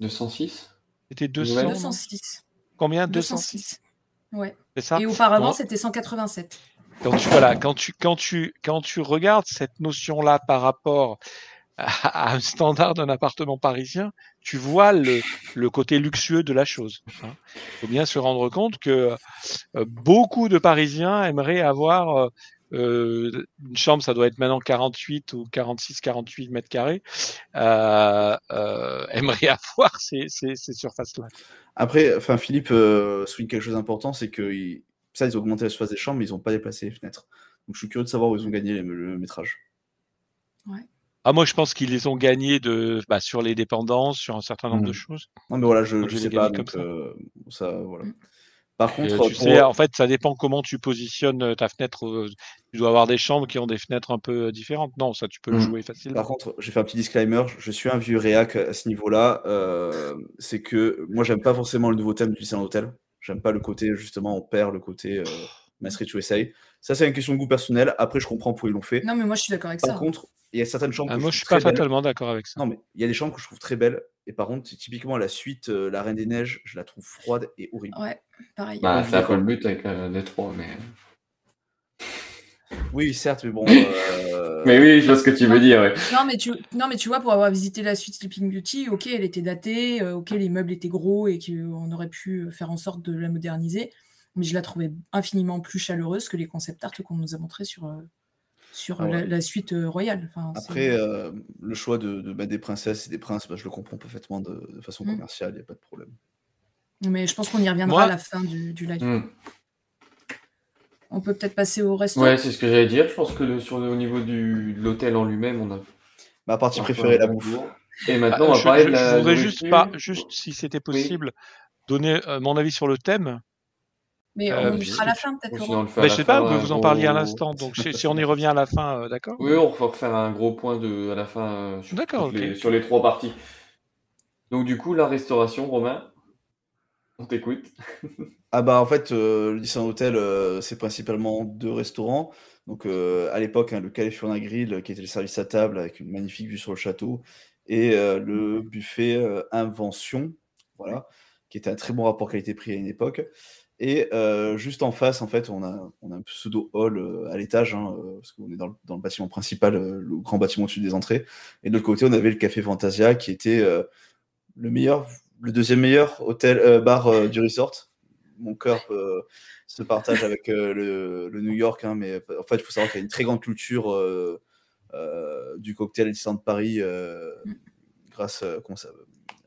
206. C'était 200. 206. Combien? 206. Ouais. Ça? Et auparavant, c'était 187. Quand tu, voilà, quand tu, quand tu, quand tu regardes cette notion-là par rapport à, un standard d'un appartement parisien, tu vois le, côté luxueux de la chose. Il hein. faut bien se rendre compte que euh, beaucoup de Parisiens aimeraient avoir euh, une chambre, ça doit être maintenant 48 ou 46, 48 mètres carrés, aimerait avoir ces surfaces-là. Après, enfin, Philippe souligne quelque chose d'important, c'est que ça, ils ont augmenté la surface des chambres, mais ils n'ont pas déplacé les fenêtres. Donc je suis curieux de savoir où ils ont gagné le, métrage. Ah, moi, je pense qu'ils les ont gagnés de, bah, sur les dépendances, sur un certain nombre de mmh. choses. Non, mais voilà, je ne sais pas. Donc, ça. voilà. Mmh. Par contre, tu sais, en fait, ça dépend comment tu positionnes ta fenêtre. Tu dois avoir des chambres qui ont des fenêtres un peu différentes. Non, ça, tu peux le mmh. jouer facilement. Par contre, j'ai fait un petit disclaimer. Je suis un vieux réac à ce niveau-là. c'est que moi, j'aime pas forcément le nouveau thème du lycée hôtel. J'aime pas le côté, justement, on perd le côté euh, Mastery to Ça, c'est une question de goût personnel. Après, je comprends pourquoi ils l'ont fait. Non, mais moi, je suis d'accord avec ça. Par contre, il y a certaines chambres. Ah, moi, je suis pas totalement d'accord avec ça. Non, mais il y a des chambres que je trouve très belles. Et par contre, typiquement, la suite, euh, La Reine des Neiges, je la trouve froide et horrible. Ouais, pareil. Bah, c'est un peu le but avec euh, les trois, mais. Oui, certes, mais bon. Euh, mais oui, je vois ce que tu veux dire. Non, mais tu, non, mais tu vois, pour avoir visité la suite Sleeping Beauty, ok, elle était datée, ok, les meubles étaient gros et qu'on aurait pu faire en sorte de la moderniser, mais je la trouvais infiniment plus chaleureuse que les concept art qu'on nous a montrés sur, euh, sur ah la, suite royale. Après, le choix de, mettre des princesses et des princes, bah, je le comprends parfaitement de, façon mmh. commerciale, il n'y a pas de problème. Mais je pense qu'on y reviendra à la fin du, live. Mmh. On peut peut-être passer au restaurant. Ouais, c'est ce que j'allais dire. Je pense que sur au niveau du, de l'hôtel en lui-même, on a. Ma partie préférée, la bouffe. Et maintenant, on va parler de la. Je voudrais juste, pas, juste, si c'était possible, donner euh, mon avis sur le thème. Mais euh, on sera à la fin, peut-être. je sais pas, vous en parliez à l'instant. Donc, si on y revient à la fin, euh, d'accord? Oui, on va refaire un gros point de, à la fin sur, les, sur les trois parties. Donc, du coup, la restauration, Romain, on t'écoute. Ah bah en fait, euh, le Disneyland Hotel, euh, c'est principalement deux restaurants. Donc euh, à l'époque, hein, le California Grill, qui était le service à table avec une magnifique vue sur le château, et le buffet Invention, voilà, qui était un très bon rapport qualité-prix à une époque. Et juste en face, en fait, on a, on a un pseudo hall à l'étage, hein, parce qu'on est dans le, bâtiment principal, le grand bâtiment au-dessus des entrées. Et de l'autre côté, on avait le Café Fantasia, qui était le meilleur, le deuxième meilleur hôtel bar du resort. Mon cœur se partage avec euh, le, New York, hein, mais en fait, il faut savoir qu'il y a une très grande culture euh, euh, du cocktail à Disneyland de Paris grâce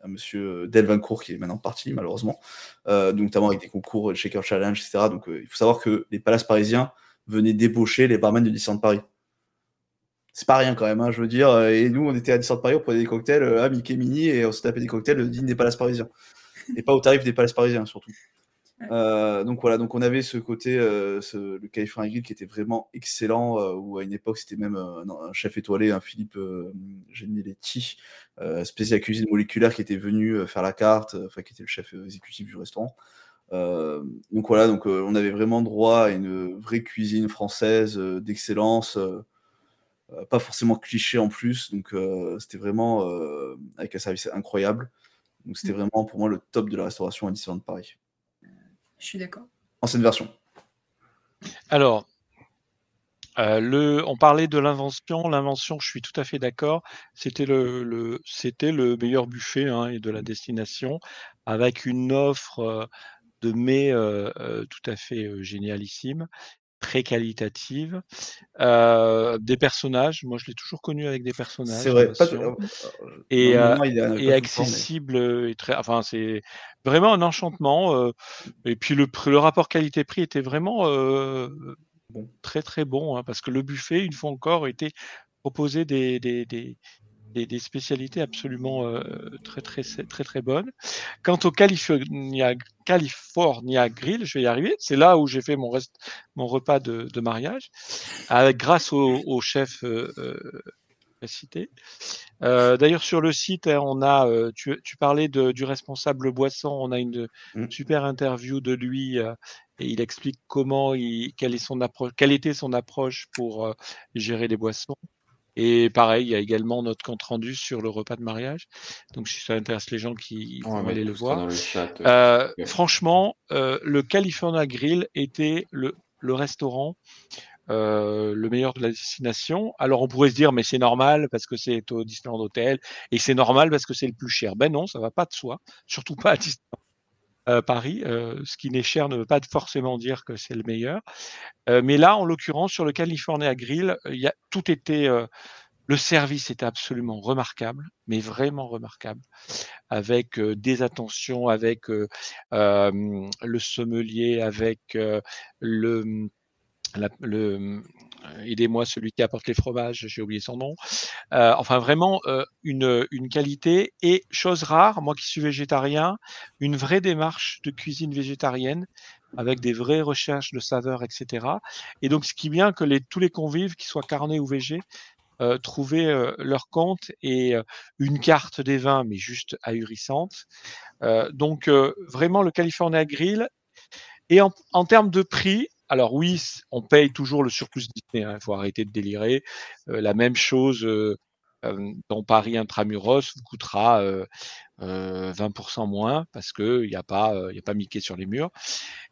à monsieur Delvancourt qui est maintenant parti malheureusement, notamment avec des concours Shaker Challenge, etc. Donc il faut savoir que les palaces parisiens venaient débaucher les barman de Disneyland Paris. C'est pas rien quand même, hein, je veux dire. Et nous, on était à Disneyland Paris, on prenait des cocktails à Mickey Mini et on se tapait des cocktails dignes des palaces parisiens. Et pas au tarif des palaces parisiens surtout. Euh, donc voilà, donc on avait ce côté, euh, le California Grill qui était vraiment excellent, euh, où à une époque c'était même un, chef étoilé, un Philippe Geniletti, spécial cuisine moléculaire qui était venu faire la carte, enfin qui était le chef exécutif du restaurant. donc voilà, donc on avait vraiment droit à une vraie cuisine française d'excellence, pas forcément cliché en plus, donc c'était vraiment avec un service incroyable. Donc c'était mmh. vraiment pour moi le top de la restauration à Disneyland de Paris. Je suis d'accord. Ancienne version. Alors, euh, le, on parlait de l'invention. L'invention, je suis tout à fait d'accord. C'était le, c'était le meilleur buffet hein, et de la destination, avec une offre euh, de mets euh, tout à fait génialissime très qualitative. Euh, des personnages, moi je l'ai toujours connu avec des personnages. C'est vrai, et, et accessible et très, enfin c'est vraiment un enchantement. Euh, et puis le, le rapport qualité-prix était vraiment euh, bon. très très bon hein, parce que le buffet, une fois encore, était proposé des, des, des, des, spécialités absolument euh, très, très, très, très bonnes. Quant au California, California Grill, je vais y arriver. C'est là où j'ai fait mon, reste, mon repas de, de mariage, avec, grâce au, au chef euh, euh cité. Euh, D'ailleurs, sur le site, hein, on a, tu, tu, parlais de, du responsable boisson, on a une mmh. super interview de lui et il explique comment il, quelle, est son approche, quelle était son approche pour gérer les boissons. Et pareil, il y a également notre compte rendu sur le repas de mariage. Donc si ça intéresse les gens qui vont aller le voir. Euh, euh, franchement, euh, le California Grill était le, le restaurant le meilleur de la destination. Alors on pourrait se dire mais c'est normal parce que c'est au Disneyland Hotel et c'est normal parce que c'est le plus cher. Ben non, ça va pas de soi, surtout pas à Disneyland. Paris. ce qui n'est cher ne veut pas forcément dire que c'est le meilleur. mais là, en l'occurrence, sur le California Grill, il y a, tout était le service était absolument remarquable, mais vraiment remarquable, avec des attentions, avec le sommelier, avec le, le aidez-moi celui qui apporte les fromages, j'ai oublié son nom. enfin vraiment une, une qualité et chose rare, moi qui suis végétarien, une vraie démarche de cuisine végétarienne avec des vraies recherches de saveurs, etc. Et donc, ce qui est bien que les, tous les convives, qu'ils soient carnés ou végés, euh, euh, leur compte et euh, une carte des vins, mais juste ahurissante. donc vraiment le California Grill. Et en, en, termes de prix, alors oui, on paye toujours le surplus Disney. Hein, il faut arrêter de délirer. la même chose dans Paris intramuros vous coûtera 20% moins parce que il n'y a pas il a pas Mickey sur les murs.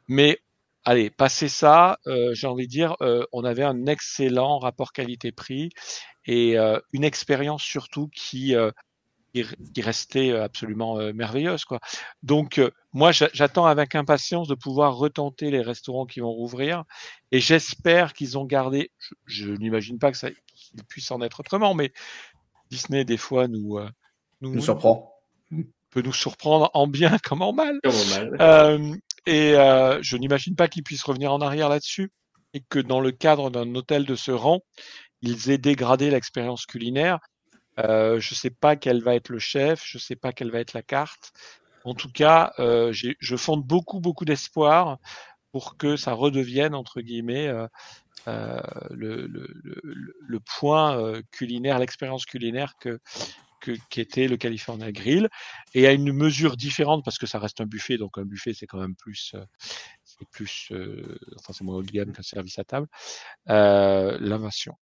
Mais allez, passer ça, j'ai envie de dire, on avait un excellent rapport qualité-prix et euh, une expérience surtout qui, euh, qui, restait euh, absolument merveilleuse. Quoi. Donc, moi, j'attends avec impatience de pouvoir retenter les restaurants qui vont rouvrir et j'espère qu'ils ont gardé, je, n'imagine pas que ça qu'il puisse en être autrement, mais Disney, des fois, nous, nous, nous surprend. peut nous surprendre en bien comme en mal. Comme en mal. et je n'imagine pas qu'ils puissent revenir en arrière là-dessus et que dans le cadre d'un hôtel de ce rang, ils aient dégradé l'expérience culinaire. Euh, je ne sais pas quel va être le chef, je ne sais pas quelle va être la carte. En tout cas, euh, je fonde beaucoup, beaucoup d'espoir pour que ça redevienne, entre guillemets, euh, euh le, le, le, le, point euh, culinaire, l'expérience culinaire que, que, qu'était le California Grill. Et à une mesure différente, parce que ça reste un buffet, donc un buffet, c'est quand même plus, c'est plus, enfin, c'est moins haut de gamme qu'un service à table, l'invention.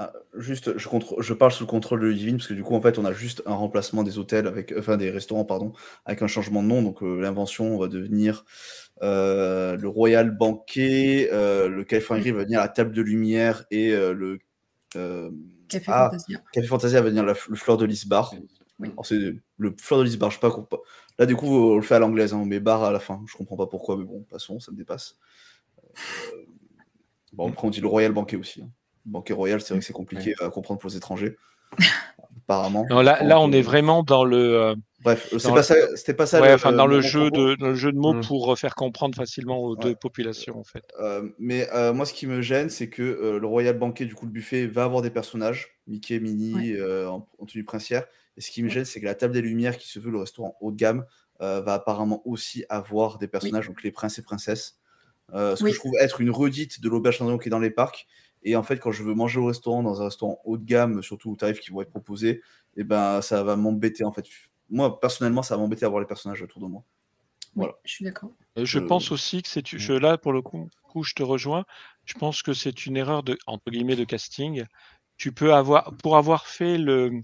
Ah, juste, je, je, parle sous le contrôle de Divine parce que du coup, en fait, on a juste un remplacement des hôtels avec, enfin des restaurants, pardon, avec un changement de nom. Donc euh, l'invention va devenir euh, le Royal Banquet, euh, le California Grill va devenir la table de lumière et le Café ah, Fantasia. Café Fantasia va devenir le Fleur de Lys Bar. C'est le Fleur de Lys Bar, je sais pas. Là, du coup, on le fait à l'anglaise, hein, mais bar à la fin. Je comprends pas pourquoi, mais bon, passons, ça me dépasse. bon, après, on dit le Royal Banquet aussi. Hein. Banquet Royal, c'est vrai que c'est compliqué à comprendre pour les étrangers. Apparemment. Non, là, là, on est vraiment dans le. Euh, Bref, c'est pas, ça, c'était pas ça. Ouais, enfin, dans le, jeu de, dans le jeu de mots mm. pour faire comprendre facilement aux deux populations, en fait. Euh, mais euh, moi, ce qui me gêne, c'est que le Royal Banquet, du coup, le buffet va avoir des personnages, Mickey, Minnie, en, tenue princière. Et ce qui me gêne, c'est que la table des Lumières, qui se veut le restaurant haut de gamme, va apparemment aussi avoir des personnages, donc les princes et princesses. ce que je trouve être une redite de l'auberge qui est dans les parcs. Et en fait, quand je veux manger au restaurant, dans un restaurant haut de gamme, surtout aux tarifs qui vont être proposés, et eh ben, ça va m'embêter en fait. Moi, personnellement, ça va m'embêter d'avoir les personnages autour de moi. Voilà. je suis d'accord. Euh, je pense aussi que c'est je, là pour le coup, je te rejoins. Je pense que c'est une erreur de entre guillemets de casting. Tu peux avoir pour avoir fait le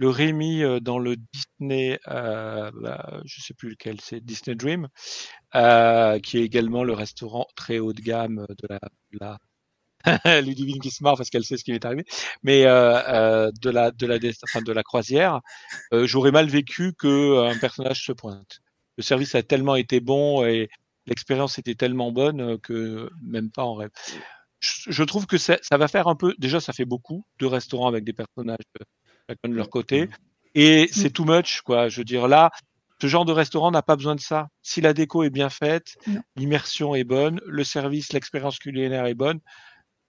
le Rémi euh, dans le Disney, euh, bah, je sais plus lequel, c'est Disney Dream, euh, qui est également le restaurant très haut de gamme de la, de la Ludivine qui se marre parce qu'elle sait ce qui est arrivé, mais euh, euh, de la de la enfin, de la croisière, euh, j'aurais mal vécu que un personnage se pointe. Le service a tellement été bon et l'expérience était tellement bonne que même pas en rêve. Je, trouve que ça, ça, va faire un peu. Déjà, ça fait beaucoup de restaurants avec des personnages chacun de leur côté, et c'est too much quoi. Je veux dire là, ce genre de restaurant n'a pas besoin de ça. Si la déco est bien faite, l'immersion est bonne, le service, l'expérience culinaire est bonne,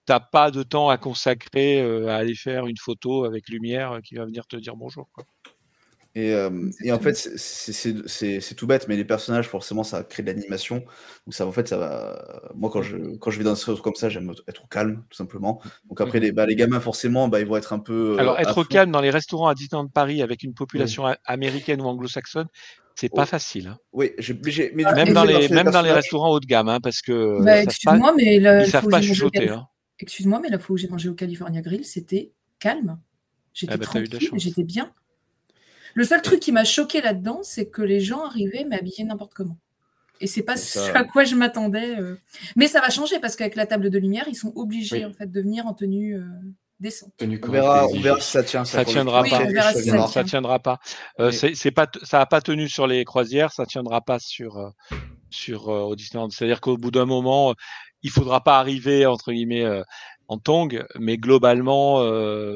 t'as pas de temps à consacrer euh, à aller faire une photo avec lumière qui va venir te dire bonjour. Quoi. Et, euh, et, en fait, c'est tout bête, mais les personnages, forcément, ça crée de l'animation. Donc, ça, en fait, ça va. Moi, quand je, quand je vais dans un restaurant comme ça, j'aime être au calme, tout simplement. Donc, après, les, bah, les gamins, forcément, bah, ils vont être un peu. Euh, Alors, être au calme dans les restaurants à Disneyland Paris avec une population américaine ou anglo-saxonne, c'est pas facile. Hein. Oui, mais même, dans les, même dans les restaurants haut de gamme, hein, parce que. Bah, Excuse-moi, mais ils savent pas chuchoter. Hein. Excuse-moi, mais la fois où j'ai mangé au California Grill, c'était calme. J'étais ah bah, tranquille, j'étais bien. Le seul truc qui m'a choqué là-dedans, c'est que les gens arrivaient m'habiller n'importe comment. Et c'est pas ce à quoi je m'attendais. Euh. Mais ça va changer parce qu'avec la table de lumière, ils sont obligés en fait de venir en tenue euh, descente. On verra, on verra si ça tient. Ça, tiendra pas. ça, tiendra pas. c'est pas, ça n'a pas tenu sur les croisières, ça tiendra pas sur sur au Disneyland. C'est-à-dire qu'au bout d'un moment, il faudra pas arriver entre guillemets en tong, mais globalement,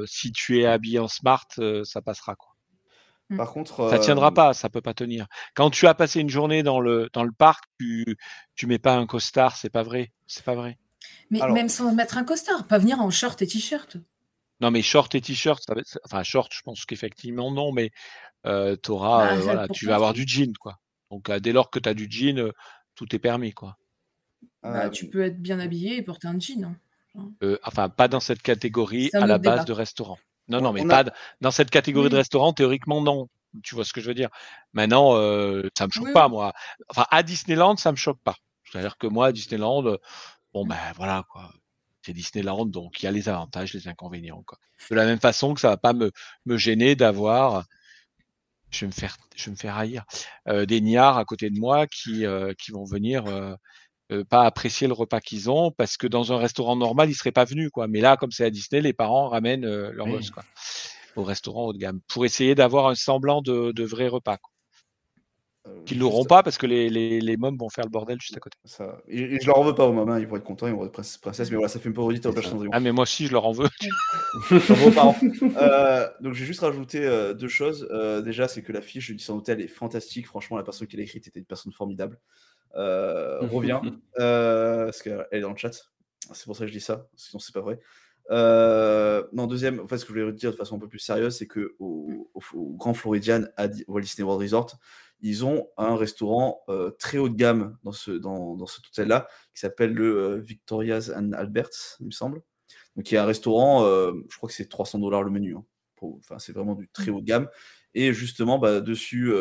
si tu es habillé en smart, ça passera quoi. Mmh. Par contre, ça tiendra pas, ça peut pas tenir. Quand tu as passé une journée dans le dans le parc, tu tu mets pas un costard, c'est pas vrai, c'est pas vrai. Mais même sans mettre un costard, pas venir en short et t-shirt. Non, mais short et t-shirt, enfin short, je pense qu'effectivement non, mais euh, auras, bah, voilà, tu vas avoir du jean quoi. Donc dès lors que tu as du jean, tout est permis quoi. Bah, tu peux être bien habillé et porter un jean. Hein. enfin, pas dans cette catégorie à la base de restaurant. Non, non, mais pas dans cette catégorie de restaurant, théoriquement, non. Tu vois ce que je veux dire Maintenant, euh, ça me choque pas, moi. Enfin, à Disneyland, ça me choque pas. C'est-à-dire que moi, à Disneyland, bon, ben voilà, quoi. C'est Disneyland, donc il y a les avantages, les inconvénients. Quoi. De la même façon que ça va pas me, me gêner d'avoir, je vais me faire, je vais me faire haïr, euh, des niards à côté de moi qui, euh, qui vont venir euh, pas apprécier le repas qu'ils ont parce que dans un restaurant normal, ils seraient pas venus, quoi. Mais là, comme c'est à Disney, les parents ramènent euh, leur gosse, quoi, au restaurant haut de gamme pour essayer d'avoir un semblant de, de vrai repas. Quoi. Euh, Qu'ils n'auront pas parce que les, les, les mômes vont faire le bordel juste à côté. Ça... Et, je leur en veux pas aux mamans, ils vont être contents, ils vont être princesse, mais voilà, ça fait une parodie au Ah, mais moi aussi, je leur en veux. euh, donc, j'ai juste rajouté euh, deux choses. Euh, déjà, c'est que la fiche du Hôtel est fantastique. Franchement, la personne qui l'a écrite était une personne formidable. Euh, revient. euh, parce qu'elle est dans le chat. C'est pour ça que je dis ça, sinon c'est pas vrai. Euh, non, deuxième, en fait, ce que je voulais dire de façon un peu plus sérieuse, c'est que au, Grand Floridian à Walt Disney World Resort, ils ont un restaurant euh, très haut de gamme dans ce dans, dans cet hôtel-là qui s'appelle le euh, Victoria's and Albert's, il me semble. Donc, il y a un restaurant, je crois que c'est 300 dollars le menu. Hein, enfin, c'est vraiment du très haut de gamme. Et justement, bah, dessus,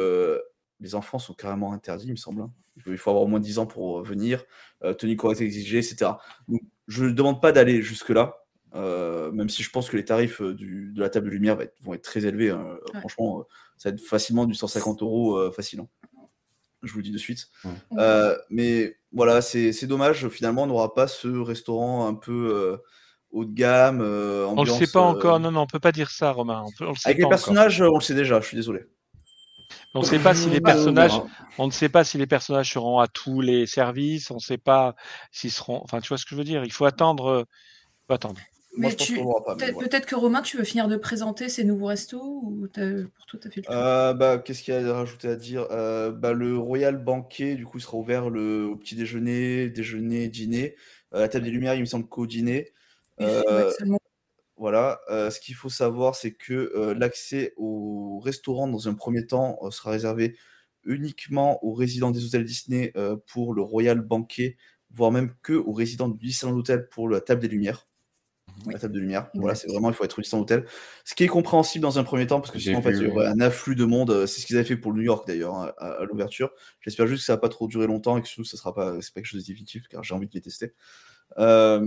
les enfants sont carrément interdits, il me semble. Hein. Il faut avoir au moins 10 ans pour venir, euh, tenue correcte exigée, etc. Donc, je ne demande pas d'aller jusque-là, euh, même si je pense que les tarifs euh, du, de la table de lumière vont être, très élevés. Hein. Ouais. Franchement, ça va être facilement du 150 euros euh, facile. Hein. Je vous le dis de suite. Ouais. mais voilà, c'est dommage. Finalement, on n'aura pas ce restaurant un peu haut de gamme. Euh, ambiance, on le sait pas encore. Non, non, on peut pas dire ça, Romain. On peut, on Avec les personnages, encore. on le sait déjà. Je suis désolé. On ne sait pas si les personnages, on ne sait pas si les personnages seront à tous les services. On ne sait pas s'ils seront. Enfin, tu vois ce que je veux dire? Il faut attendre. Il faut attendre. Mais tu... peut-être que Romain, tu veux finir de présenter ces nouveaux restos ou pour toi, tu as fait le euh, bah, Qu'est-ce qu'il y a à rajouter à dire? Euh, bah, Le Royal Banquet, du coup, sera ouvert le, au petit déjeuner, déjeuner, dîner. Euh, la table des Lumières, il me semble qu'au dîner. Euh, voilà, euh, ce qu'il faut savoir, c'est que euh, l'accès au restaurant, dans un premier temps, euh, sera réservé uniquement aux résidents des hôtels Disney pour le Royal Banquet, voire même que aux résidents du Disneyland Hotel pour la table des Lumières. Oui. La table de lumière. Voilà, c'est vraiment, il faut être au Disneyland Hotel. Ce qui est compréhensible dans un premier temps, parce que sinon, en fait, il y aurait un afflux de monde. C'est ce qu'ils avaient fait pour le New York, d'ailleurs, hein, à, à l'ouverture. J'espère juste que ça va pas trop durer longtemps et que surtout, ça sera pas, pas quelque chose de définitif, car j'ai envie de les tester. Euh,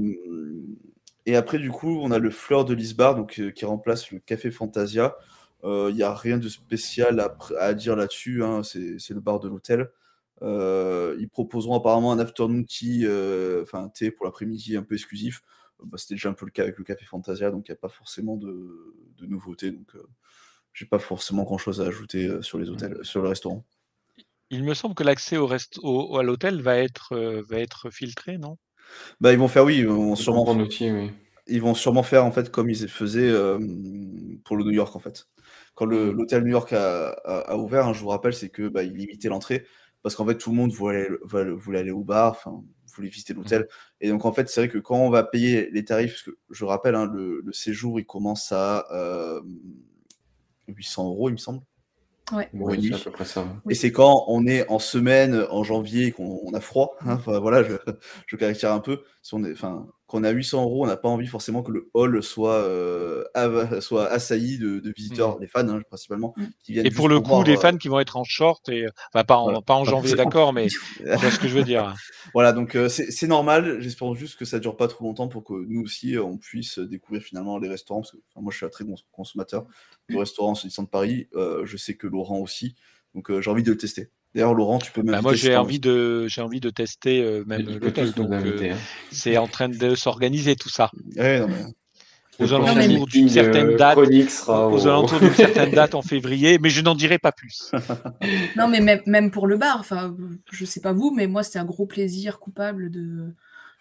et après, du coup, on a le Fleur de Lisbar, donc, euh, qui remplace le Café Fantasia. Il euh, n'y a rien de spécial à, dire là-dessus, hein, c'est le bar de l'hôtel. Euh, ils proposeront apparemment un afternoon tea, enfin un thé pour l'après-midi un peu exclusif. Bah, C'était déjà un peu le cas avec le Café Fantasia, donc il n'y a pas forcément de, nouveautés. Donc, j'ai pas forcément grand-chose à ajouter sur les hôtels, sur le restaurant. Il me semble que l'accès au, à l'hôtel va être, va être filtré, non? Bah, ils vont faire, oui, ils vont sûrement, outil, oui. ils vont sûrement faire en fait comme ils faisaient euh, pour le New York en fait. Quand mmh. l'hôtel New York a, a, a ouvert, hein, je vous rappelle, c'est que bah, ils limitaient l'entrée parce qu'en fait tout le monde voulait, voulait aller au bar, enfin voulait visiter l'hôtel. Mmh. Et donc en fait c'est vrai que quand on va payer les tarifs, parce que je rappelle, hein, le, le, séjour il commence à euh, 800 euros il me semble. Ouais. Oui, à peu près ça. Et c'est quand on est en semaine, en janvier, qu'on a froid. Hein, enfin, voilà, je, je caractérise un peu. Si on est, enfin, quand on a 800 euros, on n'a pas envie forcément que le hall soit, euh, soit assailli de, de visiteurs, mmh. les fans hein, principalement. Mmh. Qui viennent et pour le coup, voir, des fans euh... qui vont être en short, et enfin, pas, en, voilà. pas en janvier, d'accord, mais vois ce que je veux dire. Voilà, donc euh, c'est normal. J'espère juste que ça dure pas trop longtemps pour que nous aussi, on puisse découvrir finalement les restaurants. Parce que moi, je suis un très bon consommateur de restaurants sur de Paris. Euh, je sais que Laurent aussi. Donc j'ai envie de le tester. D'ailleurs, Laurent, tu peux même. Bah moi, j'ai envie de, j'ai envie de tester euh, même. Donc, euh, c'est en train de s'organiser tout ça. Ouais, non, mais... aux alentours d'une certaine date, aux alentours d'une certaine date en février, mais je n'en dirai pas plus. non, mais même, même pour le bar, enfin, je sais pas vous, mais moi c'était un gros plaisir coupable de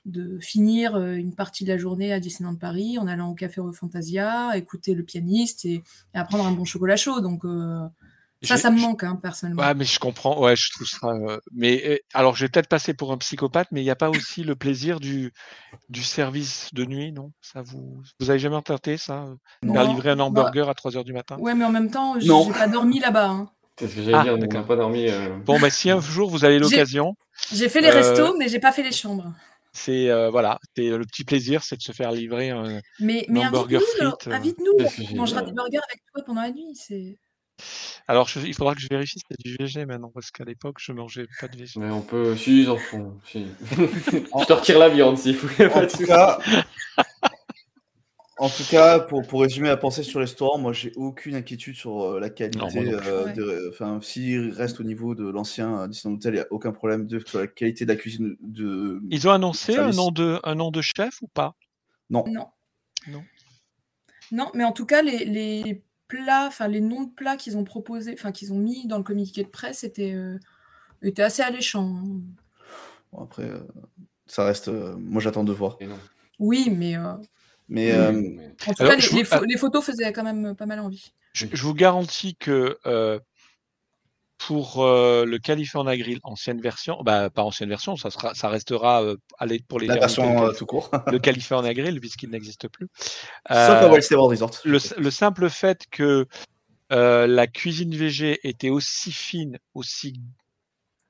de finir une partie de la journée à Disneyland Paris en allant au café Fantasia, écouter le pianiste et, et apprendre un bon chocolat chaud. Donc ça, ça me manque, hein, personnellement. Ouais, mais je comprends. Ouais, je trouve ça. Euh, mais alors, je vais peut-être passer pour un psychopathe, mais il n'y a pas aussi le plaisir du, du service de nuit, non? Ça vous, vous avez jamais tenté ça euh, Faire livrer un bah hamburger à 3 h du matin? Ouais, mais en même temps, j'ai pas dormi là-bas. Hein. C'est ce que j'allais ah, dire, on n'a pas dormi. Euh. Bon, bah, si un jour vous avez l'occasion. J'ai fait les restos, mais j'ai pas fait les chambres. C'est voilà, c'est le petit plaisir, c'est de se faire livrer un, mais, mais hamburger frites. Invite-nous, on mangera des burgers avec toi pendant la nuit. C'est alors, il faudra que je vérifie si c'est du VG maintenant, parce qu'à l'époque, je mangeais pas de VG. Mais on peut. Si, ils en font. je te retire la viande s'il faut. En tout cas, en tout cas, pour, pour résumer la pensée sur les stores, moi j'ai aucune inquiétude sur euh, la qualité. Euh, enfin, s'il reste au niveau de l'ancien Disneyland Hotel, il n'y a aucun problème de, sur la qualité de la cuisine. De, Ils ont annoncé un nom, de, un nom de chef ou pas? Non. Non. Non. Non, mais en tout cas, les, les plats, enfin les noms de plats qu'ils ont proposés, enfin qu'ils ont mis dans le communiqué de presse étaient, euh, assez alléchants. Hein. Bon, après, euh, ça reste. Euh, moi, j'attends de voir. Oui, mais. Mais, En tout cas, les, photos faisaient quand même pas mal envie. Je, je vous garantis que pour euh, le California Grill ancienne version, bah pas ancienne version, ça sera, ça restera euh, pour les la version euh, tout court. le California Grill puisqu'il n'existe plus. Sauf Resort. Le, le, simple fait que la cuisine VG était aussi fine, aussi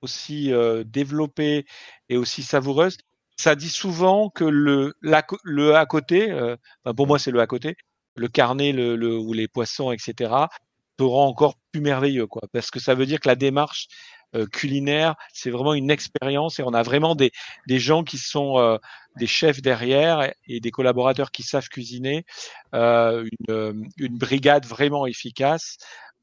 aussi développée et aussi savoureuse, ça dit souvent que le le à côté, pour moi c'est le à côté, le carnet, le, le, ou les poissons, etc te rend encore merveilleux, quoi. Parce que ça veut dire que la démarche euh, culinaire, c'est vraiment une expérience et on a vraiment des, des gens qui sont euh, des chefs derrière et des collaborateurs qui savent cuisiner, euh, une, une, brigade vraiment efficace.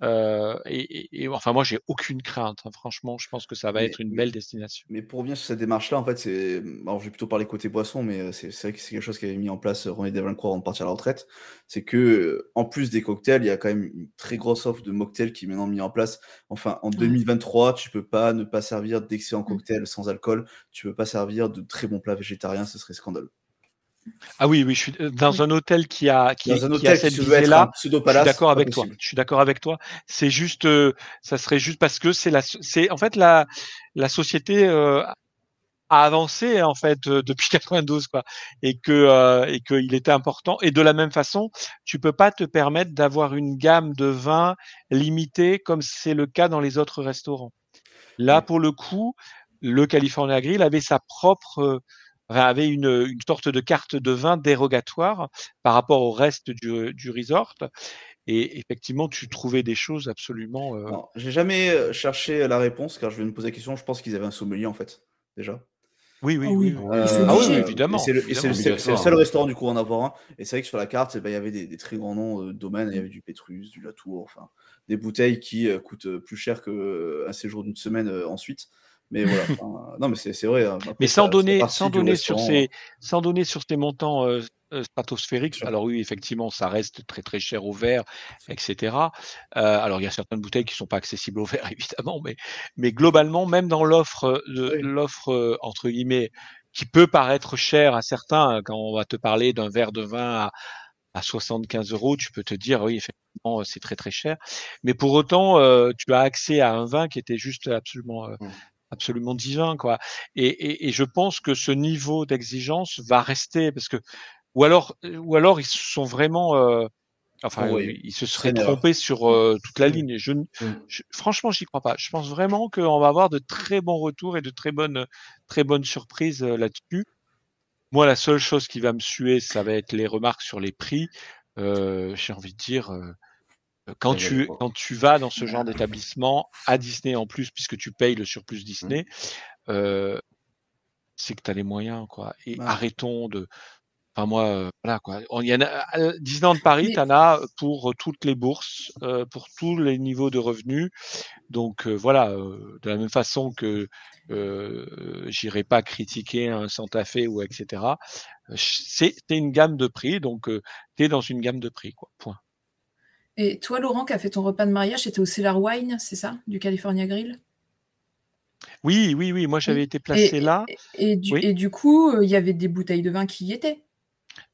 Euh, et, enfin, moi, j'ai aucune crainte. Hein. Franchement, je pense que ça va être une belle destination. Mais pour revenir sur cette démarche-là, en fait, c'est. Alors, je vais plutôt parler côté boisson, mais euh, c'est vrai que c'est quelque chose qui avait mis en place euh, René Delvancroix avant de partir à la retraite. C'est que, en plus des cocktails, il y a quand même une très grosse offre de mocktails qui est maintenant mis en place. Enfin, en 2023, tu peux pas ne pas servir d'excellents mmh. cocktails sans alcool. Tu peux pas servir de très bons plats végétariens, ce serait scandaleux. Ah oui, oui, je suis euh, dans un hôtel qui a qui, dans un hôtel cette là. Je suis d'accord avec toi. Je suis d'accord avec toi. C'est juste, euh, ça serait juste parce que c'est la, c'est en fait la la société euh, a avancé en fait depuis 92 quoi, et que et qu'il était important. Et de la même façon, tu peux pas te permettre d'avoir une gamme de vins limitée comme c'est le cas dans les autres restaurants. Là, pour le coup, le California Grill avait sa propre avait une, une, sorte de carte de vin dérogatoire par rapport au reste du, du resort. Et effectivement, tu trouvais des choses absolument. Euh... J'ai jamais euh, cherché la réponse car je vais me poser la question. Je pense qu'ils avaient un sommelier en fait, déjà. Oui, oui, oui. Euh, ah oui, évidemment. C'est le, le, seul restaurant du coup en avoir un. Et c'est vrai que sur la carte, eh ben, il y avait des, des, très grands noms de domaines. Il y avait du Pétrus, du Latour, enfin des bouteilles qui euh, coûtent plus cher qu'un séjour d'une semaine ensuite. Mais voilà. non, mais c'est vrai. Hein. mais sans donner, sans donner sur ces, sans donner sur ces montants euh, euh, stratosphériques. Alors oui, effectivement, ça reste très très cher au verre, etc. Euh, alors il y a certaines bouteilles qui sont pas accessibles au verre, évidemment, mais mais globalement, même dans l'offre, l'offre entre guillemets, qui peut paraître cher à certains, quand on va te parler d'un verre de vin à à 75 euros, tu peux te dire oui, effectivement, c'est très très cher. Mais pour autant, tu as accès à un vin qui était juste absolument mmh absolument divin, quoi. Et, et, je pense que ce niveau d'exigence va rester parce que, ou alors, ou alors ils sont vraiment, euh, enfin, ils se seraient trompés sur euh, toute la mmh. ligne. Je, mmh. je franchement, j'y crois pas. Je pense vraiment qu'on va avoir de très bons retours et de très bonnes, très bonnes surprises euh, là-dessus. Moi, la seule chose qui va me suer, ça va être les remarques sur les prix. J'ai envie de dire quand tu, quand tu vas dans ce genre d'établissement, à Disney en plus, puisque tu payes le surplus mmh. Disney, euh, c'est que tu as les moyens. quoi. Et arrêtons de, Enfin, moi, voilà quoi. Il y en a, Disneyland Paris, tu en as pour toutes les bourses, pour tous les niveaux de revenus. Donc voilà, de la même façon que euh, j'irai pas critiquer un Santa Fe ou etc. C'est une gamme de prix, donc tu es dans une gamme de prix, quoi. Point. Et toi, Laurent, qui a fait ton repas de mariage, c'était au Cellar Wine, c'est ça, du California Grill? Oui, oui, oui. Moi, j'avais été placé là. Et, du, coup, il y avait des bouteilles de vin qui y étaient.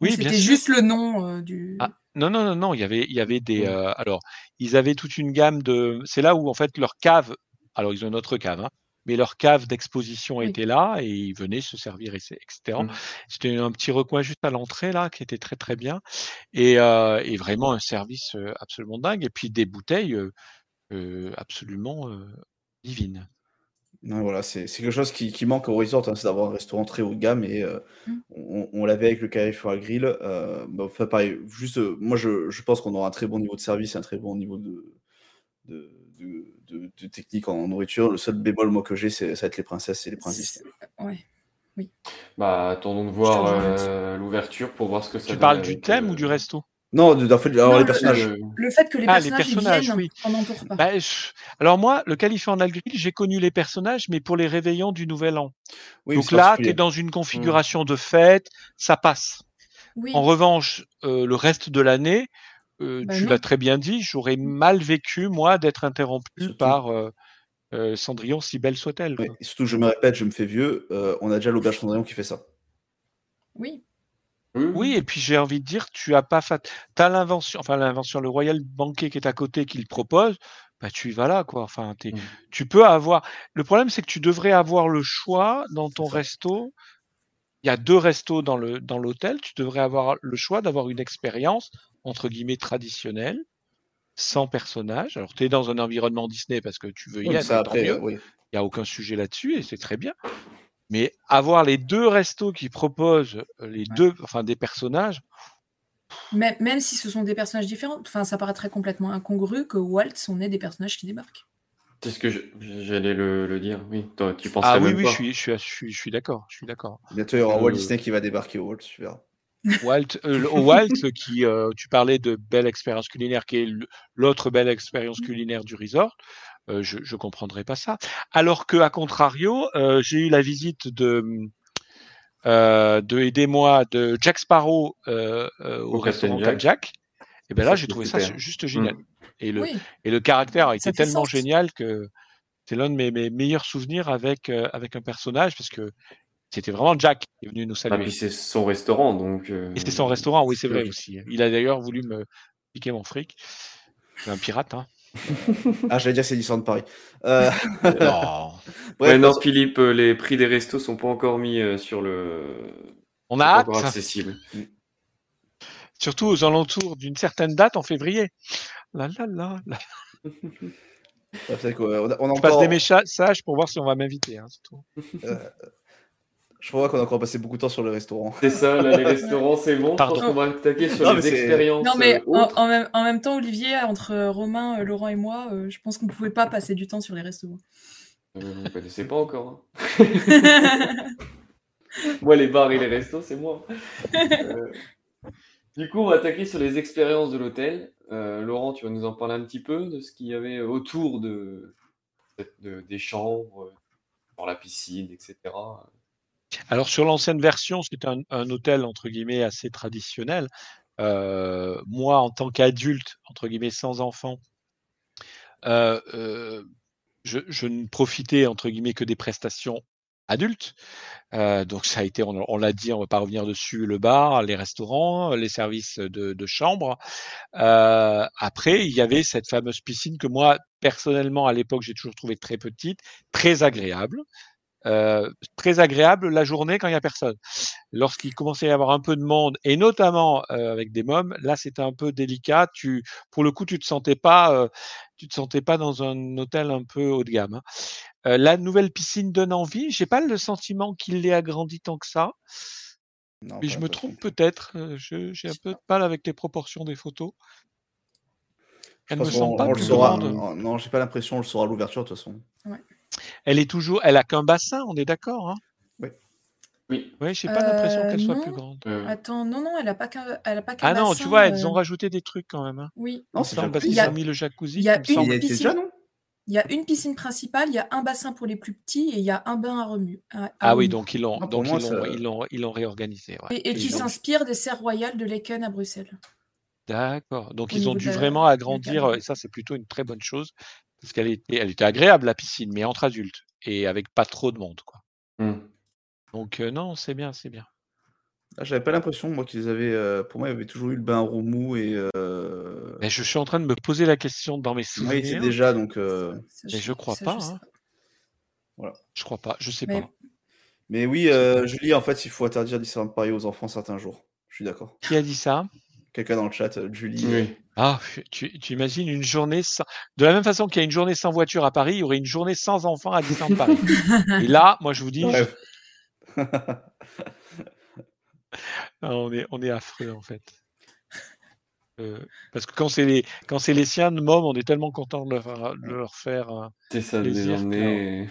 Oui, C'était juste le nom du. Ah, non, non, non, non. Il y avait, il y avait des. alors, ils avaient toute une gamme de. C'est là où en fait leur cave. Alors, ils ont une autre cave, hein, mais leur cave d'exposition était là et ils venaient se servir, etc. Mmh. C'était un petit recoin juste à l'entrée là qui était très très bien et, et vraiment un service absolument dingue et puis des bouteilles absolument divines. Non, voilà, c'est quelque chose qui, qui, manque au resort, hein, c'est d'avoir un restaurant très haut de gamme et mmh. on, on l'avait avec le California Grill. Euh, bah, enfin, pareil, juste, moi je, je pense qu'on aura un très bon niveau de service, un très bon niveau de, de, de, technique en nourriture. Le seul bémol moi que j'ai, ça va être les princesses et les princes Ouais. Oui. Bah, attendons de voir euh, l'ouverture pour voir ce que ça Tu parles du thème ou du resto? Non, en fait, alors les personnages. Le, fait que les ah, personnages, viennent oui. pendant ton repas. Bah, alors moi, le California Grill, j'ai connu les personnages, mais pour les réveillons du Nouvel An. Donc là, tu es dans une configuration de fête, ça passe. En revanche, euh, le reste de l'année, euh, bah tu l'as très bien dit, j'aurais mal vécu, moi, d'être interrompu par euh, Cendrillon, si belle soit-elle. surtout, je me répète, je me fais vieux, on a déjà l'auberge Cendrillon qui fait ça. Oui. Oui, et puis j'ai envie de dire, tu as pas fait. Tu as l'invention, enfin l'invention, le Royal Banquet qui est à côté qui le propose, bah tu y vas là, quoi. Enfin, mmh. tu peux avoir. Le problème, c'est que tu devrais avoir le choix dans ton resto. Il y a deux restos dans le dans l'hôtel. Tu devrais avoir le choix d'avoir une expérience entre guillemets traditionnelle, sans personnage. Alors, tu es dans un environnement Disney parce que tu veux y être. Il n'y a aucun sujet là-dessus et c'est très bien. Mais avoir les deux restos qui proposent les deux, enfin des personnages. Même, même si ce sont des personnages différents, enfin ça paraîtrait complètement incongru que Waltz on ait des personnages qui débarquent. C'est ce que j'allais le, dire. Oui, tu penses Ah oui, oui, je suis, je suis, je suis, d'accord. Je suis d'accord. Bientôt il y aura Walt Disney qui va débarquer au Walt, tu verras. Walt, euh, Walt qui, euh, tu parlais de belle expérience culinaire, qui est l'autre belle expérience culinaire du resort. Euh, je ne comprendrais pas ça. Alors que, à contrario, euh, j'ai eu la visite de, euh, de aidez-moi de Jack Sparrow au, restaurant Jack. Et bien là, j'ai trouvé ça juste génial. Mmh. Et le, et le caractère a été tellement génial que c'est l'un de mes, meilleurs souvenirs avec, avec un personnage parce que c'était vraiment Jack qui est venu nous ah, saluer. Et puis c'est son restaurant, donc. Et c'est son restaurant, oui, c'est vrai aussi. Il a d'ailleurs voulu me piquer mon fric. C'est un pirate, hein ah, j'allais dire c'est Disneyland Paris. Euh... non. non, Philippe, euh, les prix des restos sont pas encore mis euh, sur le. On a hâte. accessible. Surtout aux alentours d'une certaine date en février. La la. la. on, on Je passe des messages pour voir si on va m'inviter. Hein, euh, je crois qu'on a encore passé beaucoup de temps sur le restaurant. C'est ça, là, les restaurants, c'est bon. Je pense qu'on va attaquer sur les expériences. Non, mais euh, en, même, en, même, temps, Olivier, entre Romain, euh, Laurent et moi, euh, je pense qu'on ne pouvait pas passer du temps sur les restaurants. vous ne connaissez pas encore. Hein. moi, les bars et les restos, c'est moi. du coup, on va attaquer sur les expériences de l'hôtel. Laurent, tu vas nous en parler un petit peu de ce qu'il y avait autour de, de des chambres, dans la piscine, etc. Alors sur l'ancienne version, c'était un, un, hôtel entre guillemets assez traditionnel. Euh, moi, en tant qu'adulte, entre guillemets sans enfant, euh, euh, je, ne profitais entre guillemets que des prestations adultes. donc ça a été, on, l'a dit, on va pas revenir dessus, le bar, les restaurants, les services de, de chambre. après, il y avait cette fameuse piscine que moi, personnellement, à l'époque, j'ai toujours trouvé très petite, très agréable. Euh, très agréable la journée quand il n'y a personne. Lorsqu'il commençait à y avoir un peu de monde, et notamment euh, avec des mômes, là c'était un peu délicat. Tu, pour le coup, tu te sentais pas, euh, tu te sentais pas dans un hôtel un peu haut de gamme. Hein. la nouvelle piscine donne envie. J'ai pas le sentiment qu'il l'ait agrandi tant que ça. mais je me trompe peut-être. J'ai un peu de mal avec les proportions des photos. Elle me semble pas plus grande. Non, j'ai pas l'impression. On le saura à l'ouverture de toute façon. Elle est toujours, elle a qu'un bassin, on est d'accord. Hein? Oui. Oui, oui j'ai pas l'impression qu'elle soit plus non. grande. Attends, non, non, elle a pas qu'un, elle a pas qu'un Ah non, bassin, tu vois, elles euh, ont rajouté des trucs quand même. hein. Oui. Non, c'est parce plus. Qu'ils a, ont mis le jacuzzi, il y a une semble. Il y a été piscine, déjà, non? il y a une piscine principale, il y a un bassin pour les plus petits et il y a un bain à remue. à- à Ah oui, donc ils l'ont, donc moi, ils l'ont, ils l'ont, ils l'ont réorganisé. Ouais. Et, et qui s'inspire des serres royales de Laeken à Bruxelles. D'accord. Donc Au ils ont dû vraiment agrandir, et ça c'est plutôt une très bonne chose, parce qu'elle était, elle était agréable la piscine, mais entre adultes et avec pas trop de monde, quoi. Hmm. Donc euh, non, c'est bien, c'est bien. Ah, J'avais pas l'impression, moi, qu'ils avaient. euh, pour moi, il y avait toujours eu le bain à et. euh, Mais je suis en train de me poser la question dans mes souvenirs, déjà, donc. mais je crois pas. je sais hein. pas. Voilà. Je crois pas. Je sais Mais- pas. Mais oui, Julie, en fait, il faut interdire Disneyland Paris aux enfants certains jours. Je suis d'accord. Qui a dit ça? Quelqu'un dans le chat, euh, Julie. euh, Oui. Ah, tu, tu imagines une journée sans... De la même façon qu'il y a une journée sans voiture à Paris, il y aurait une journée sans enfants à Disneyland Paris. Et là, moi je vous dis, Bref. Ah, on est, on est affreux en fait. Euh, parce que quand c'est les, quand c'est les siens de mômes, on est tellement content de leur, de leur faire C'est ça, de les emmener.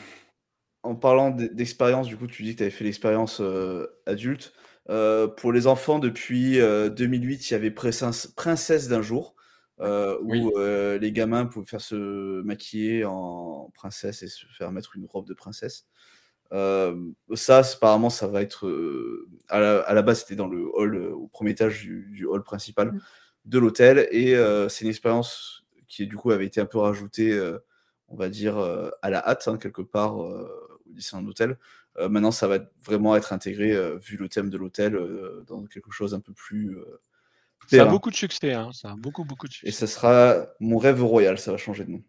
En parlant d'expérience, du coup, tu dis que tu avais fait l'expérience euh, adulte. Euh, pour les enfants, depuis euh, 2008, il y avait Princesse, d'un jour, euh, où Oui. euh, les gamins pouvaient faire se maquiller en princesse et se faire mettre une robe de princesse. Euh, ça, apparemment, ça va être. euh, à, la, à la base, c'était dans le hall, euh, au premier étage du, du hall principal Mm. de l'hôtel. Et euh, c'est une expérience qui, du coup, avait été un peu rajoutée, euh, on va dire, euh, à la hâte, hein, quelque part, euh, au Disneyland Hotel. Euh, maintenant, ça va vraiment être intégré, euh, vu le thème de l'hôtel, euh, dans quelque chose un peu plus. euh, Ça a beaucoup de succès, hein, ça a beaucoup, beaucoup de Et succès. ça sera mon rêve royal, ça va changer de nom.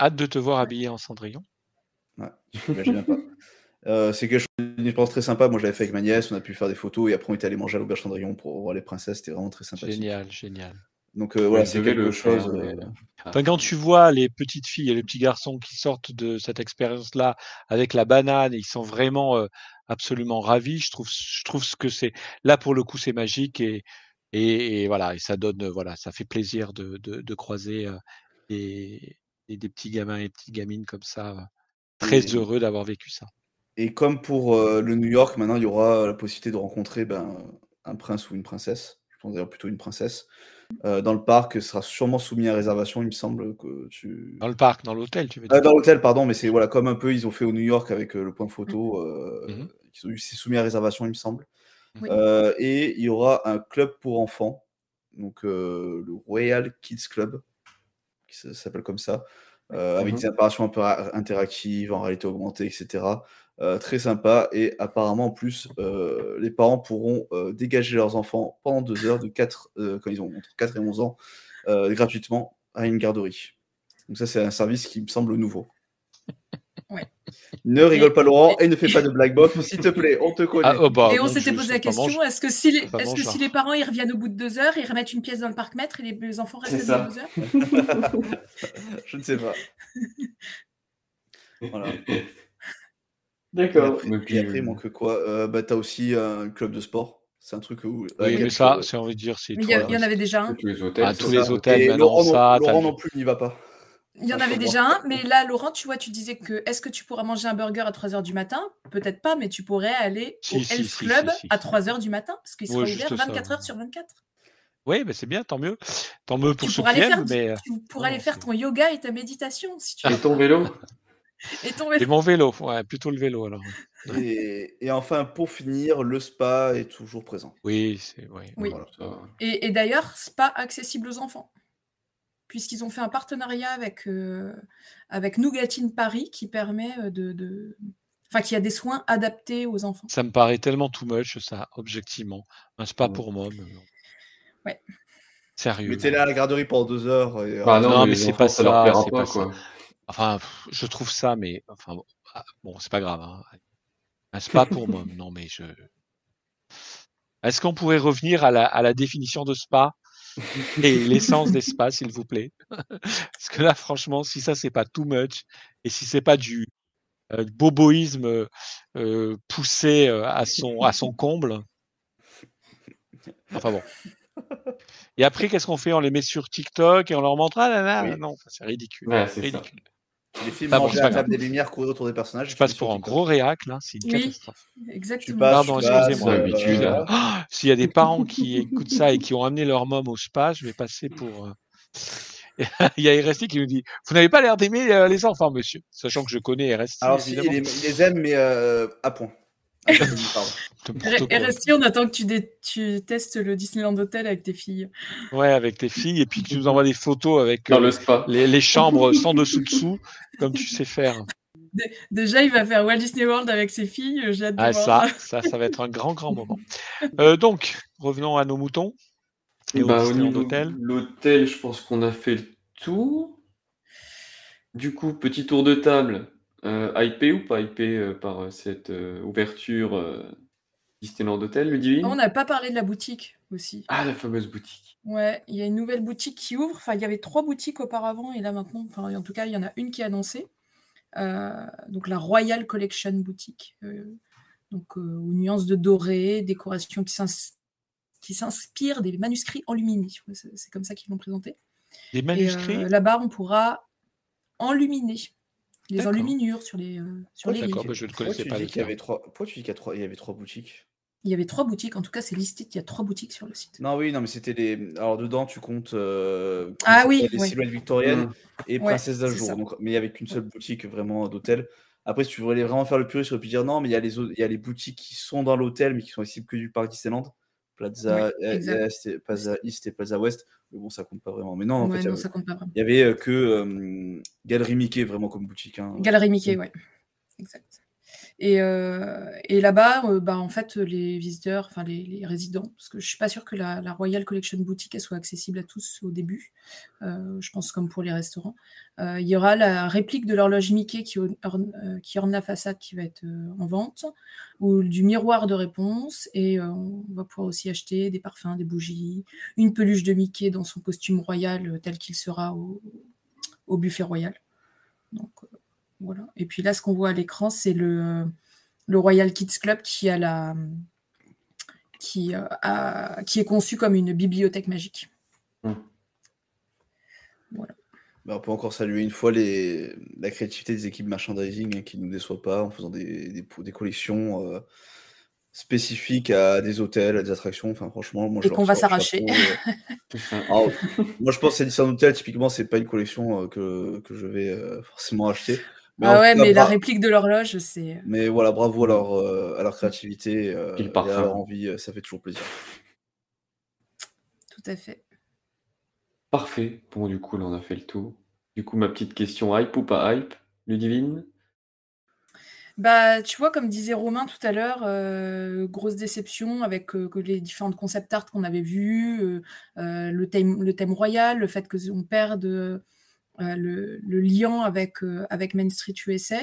Hâte de te voir habillé en Cendrillon. Ouais, j'imagine pas. Euh, c'est quelque chose une expérience très sympa. Moi, je l'avais fait avec ma nièce, on a pu faire des photos et après, on était allé manger à l'auberge Cendrillon pour voir les princesses. C'était vraiment très sympathique. Génial, génial. Donc, euh, voilà, Vous c'est quelque chose. faire, euh, Enfin, quand tu vois les petites filles et les petits garçons qui sortent de cette expérience-là avec la banane, et ils sont vraiment euh, absolument ravis. Je trouve, je trouve ce que c'est. Là, pour le coup, c'est magique et, et, et voilà, et ça donne, euh, voilà, ça fait plaisir de, de, de croiser euh, des, des, des petits gamins et petites gamines comme ça, euh, très Et- heureux d'avoir vécu ça. Et comme pour euh, le New York, maintenant, il y aura la possibilité de rencontrer ben, un prince ou une princesse. Je pense d'ailleurs plutôt une princesse. Euh, dans le parc, ce sera sûrement soumis à réservation, il me semble que tu. Dans le parc, dans l'hôtel, tu veux Euh, dire dans l'hôtel, pardon, mais c'est voilà, comme un peu ils ont fait au New York avec euh, le point photo, euh, Mhm. ils ont eu- c'est soumis à réservation, il me semble. Oui. Euh, et il y aura un club pour enfants, donc euh, le Royal Kids Club, qui s'appelle comme ça, euh, avec Mhm. des apparitions un peu ra- interactives, en réalité augmentée, etc. Euh, très sympa. Et apparemment, en plus, euh, les parents pourront euh, dégager leurs enfants pendant deux heures de 4, quand ils ont entre 4 et 11 ans, euh, gratuitement à une garderie. Donc ça, c'est un service qui me semble nouveau. Ouais. Ne rigole pas Laurent et ne fais pas de black box, s'il te plaît, on te connaît. Ah, oh, bah, Et on s'était posé la question est-ce que, si les, que genre. les parents ils reviennent au bout de deux heures, ils remettent une pièce dans le parc-mètre et les, les enfants restent ça. deux heures Je ne sais pas. Voilà. D'accord. Et Mais après, puis, et après, il manque quoi? Euh, bah, Tu as aussi un club de sport. C'est un truc où. Oui, il y a mais ça, c'est envie de dire, c'est Mais il y, en avait déjà un. tous les hôtels. Ah, tous ça. les hôtels, Et Laurent, non- ça, t'as Laurent non plus n'y va pas. Il y en avait déjà un, mais là, Laurent, tu vois, tu disais que est-ce que tu pourras manger un burger à 3h du matin? Peut-être pas, mais tu pourrais aller Si, au si, Elf si, Club si, si. à 3h du matin, parce qu'il sera Ouais, ouvert juste ça, 24 ouais. heures sur 24. Oui, mais c'est bien, tant mieux. Tant mieux pour Tu ceux pourras, qui aller faire, mais... euh, tu pourras non, aller faire ton yoga et ta méditation, si tu Et veux. ton vélo? Et ton Et mon vélo, ouais, plutôt le vélo alors. Et, et enfin, pour finir, le spa est toujours présent. Oui, c'est oui. Oui. Voilà. Ça, Et, et d'ailleurs, spa accessible aux enfants. Puisqu'ils ont fait un partenariat avec, euh, avec Nougatine Paris qui permet euh, de, de- Enfin, qui a des soins adaptés aux enfants. Ça me paraît tellement too much, ça, objectivement. Un spa Ouais. pour mômes. non. Ouais. Sérieux. Mettez-les non. à la garderie pendant deux heures. Et, Bah non, Non, mais c'est pas ça leur ça, plaira c'est pas, pas ça. Enfin, je trouve ça, mais enfin bon, ah, c'est pas grave. hein. Un spa pour mômes, non mais je. Est-ce qu'on pourrait revenir à la, à la définition de spa et l'essence des spas, s'il vous plaît? Parce que là, franchement, si ça c'est pas too much et si c'est pas du euh, boboïsme euh, poussé euh, à son à son comble, enfin bon. Et après, qu'est-ce qu'on fait? On les met sur TikTok et on leur montre ah là là, Oui. non, c'est ridicule, Ouais, c'est ça. Les films manger à table des lumières, courir autour des personnages. Je passe pour un gros réac, là, c'est une oui, catastrophe. Exactement. Pardon, excusez-moi. Euh, oh, S'il y a des parents qui écoutent ça et qui ont amené leur mom au spa, je vais passer pour. Euh, il y a RST qui nous dit Vous n'avez pas l'air d'aimer euh, les enfants, monsieur. Sachant que je connais RST. Alors, si, il, les, aime, mais à point. RST, on attend que tu, tu, testes le Disneyland Hotel avec tes filles. Ouais, avec tes filles, et puis que tu nous envoies des photos avec le spa. Les, les, chambres sans dessous-dessous, comme tu sais faire. Déjà, il va faire Walt Disney World avec ses filles. J'ai ah, ça, ça, ça va être un grand, grand moment. Euh, donc, revenons à nos moutons. Et bah, au d'hôtel. L'hôtel, je pense qu'on a fait le tour. Du coup, petit tour de table. Euh, IP ou pas IP euh, par euh, cette ouverture Disneyland Hotel, Ludivine On n'a pas parlé de la boutique aussi. Ah, la fameuse boutique. Ouais, il y a une nouvelle boutique qui ouvre. Enfin, il y avait trois boutiques auparavant et là maintenant, enfin, en tout cas, il y en a une qui est annoncée. donc la Royal Collection boutique. donc aux nuances de doré, décoration qui s'inspire des manuscrits enluminés. C'est comme ça qu'ils l'ont présenté. Des manuscrits? Là-bas, on pourra enluminer les enluminures sur les, euh, sur les D'accord, bah, je ne connaissais pas. Il y avait trois... Pourquoi tu dis qu'il y, avait trois boutiques? Il y avait trois boutiques, en tout cas, c'est listé qu'il y a trois boutiques sur le site. Non, oui, non, mais c'était les. Alors, dedans, tu comptes. Euh, ah oui, les silhouettes victoriennes mmh. et Princesse d'Ajour. Mais il n'y avait qu'une seule boutique vraiment d'hôtel. Après, si tu voulais vraiment faire le puriste, tu aurais pu dire non, mais il y, a les, il y a les boutiques qui sont dans l'hôtel, mais qui sont ici que du parc Disneyland. Plaza, Est, Plaza East et Plaza West. Mais bon, ça compte pas vraiment. Mais non, en fait, il y avait, que euh, Galerie Mickey vraiment comme boutique. Hein. Galerie Mickey, ouais. Exact. Et, euh, et là-bas, euh, bah, en fait, les visiteurs, enfin les, résidents, parce que je suis pas sûre que la, Royal Collection Boutique soit accessible à tous au début, euh, je pense comme pour les restaurants. il y aura la réplique de l'horloge Mickey qui orne, la façade qui va être en vente, ou du miroir de réponse, et on va pouvoir aussi acheter des parfums, des bougies, une peluche de Mickey dans son costume royal tel qu'il sera au, au buffet royal. Donc voilà. Et puis là, ce qu'on voit à l'écran, c'est le, le, Royal Kids Club qui, a la, qui, euh, a, qui est conçu comme une bibliothèque magique. Mmh. Voilà. Bah, on peut encore saluer une fois les, la créativité des équipes merchandising hein, qui ne nous déçoivent pas en faisant des, des, des collections euh, spécifiques à des hôtels, à des attractions. Enfin, franchement, moi, je Et qu'on va s'arracher. Euh. moi, je pense que c'est un hôtel, typiquement, c'est pas une collection que, que, je vais forcément acheter ah ouais, mais la réplique de l'horloge, c'est. Euh, mais voilà, bravo à leur, euh, à leur créativité euh, et à leur envie, ça fait toujours plaisir. Tout à fait. Parfait. Bon, du coup, là, on a fait le tour. Du coup, ma petite question, hype ou pas hype, Ludivine? Bah, tu vois, comme disait Romain tout à l'heure, grosse déception avec les différentes concept art qu'on avait vus, le, thème, le thème royal, le fait qu'on perde euh, le, lien avec, euh, avec Main Street USA.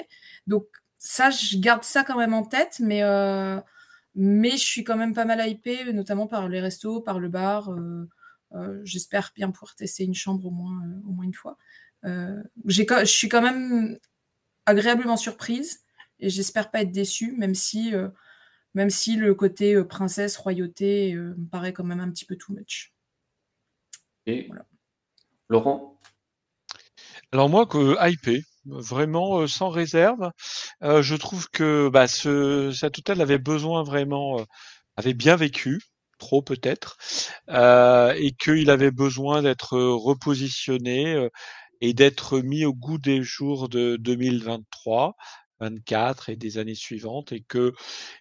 Donc ça, je garde ça quand même en tête, mais, euh, mais je suis quand même pas mal hypée, notamment par les restos, par le bar. J'espère bien pouvoir tester une chambre au moins, au moins une fois. je suis quand même agréablement surprise et j'espère pas être déçue, même si, même si le côté princesse, royauté me paraît quand même un petit peu too much. Et Laurent? Alors moi, que hypé, vraiment euh, sans réserve. Euh, je trouve que bah, ce, cet hôtel avait besoin vraiment, euh, avait bien vécu, trop peut-être, et qu'il avait besoin d'être repositionné et d'être mis au goût des jours de 2023. 24 et des années suivantes et que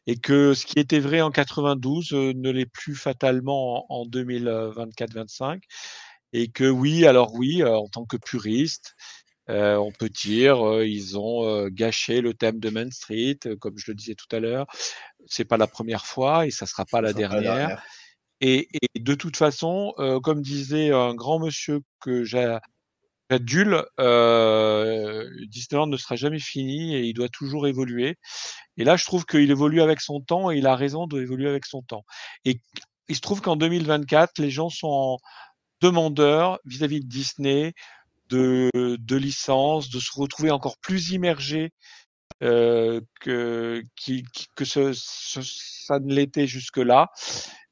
et que ce qui était vrai en 92 ne l'est plus fatalement en, en 2024-25 et que oui, alors oui, euh, en tant que puriste, euh, on peut dire euh, ils ont gâché le thème de Main Street, comme je le disais tout à l'heure. C'est pas la première fois et ça sera pas la dernière. Et, et, de toute façon, comme disait un grand monsieur que j'adule, euh, Disneyland ne sera jamais fini et il doit toujours évoluer. Et là, je trouve qu'il évolue avec son temps et il a raison d'évoluer avec son temps. Et il se trouve qu'en 2024, les gens sont en, demandeur vis-à-vis de Disney de, de licences, de se retrouver encore plus immergé euh, que, que ça ne l'était jusque-là.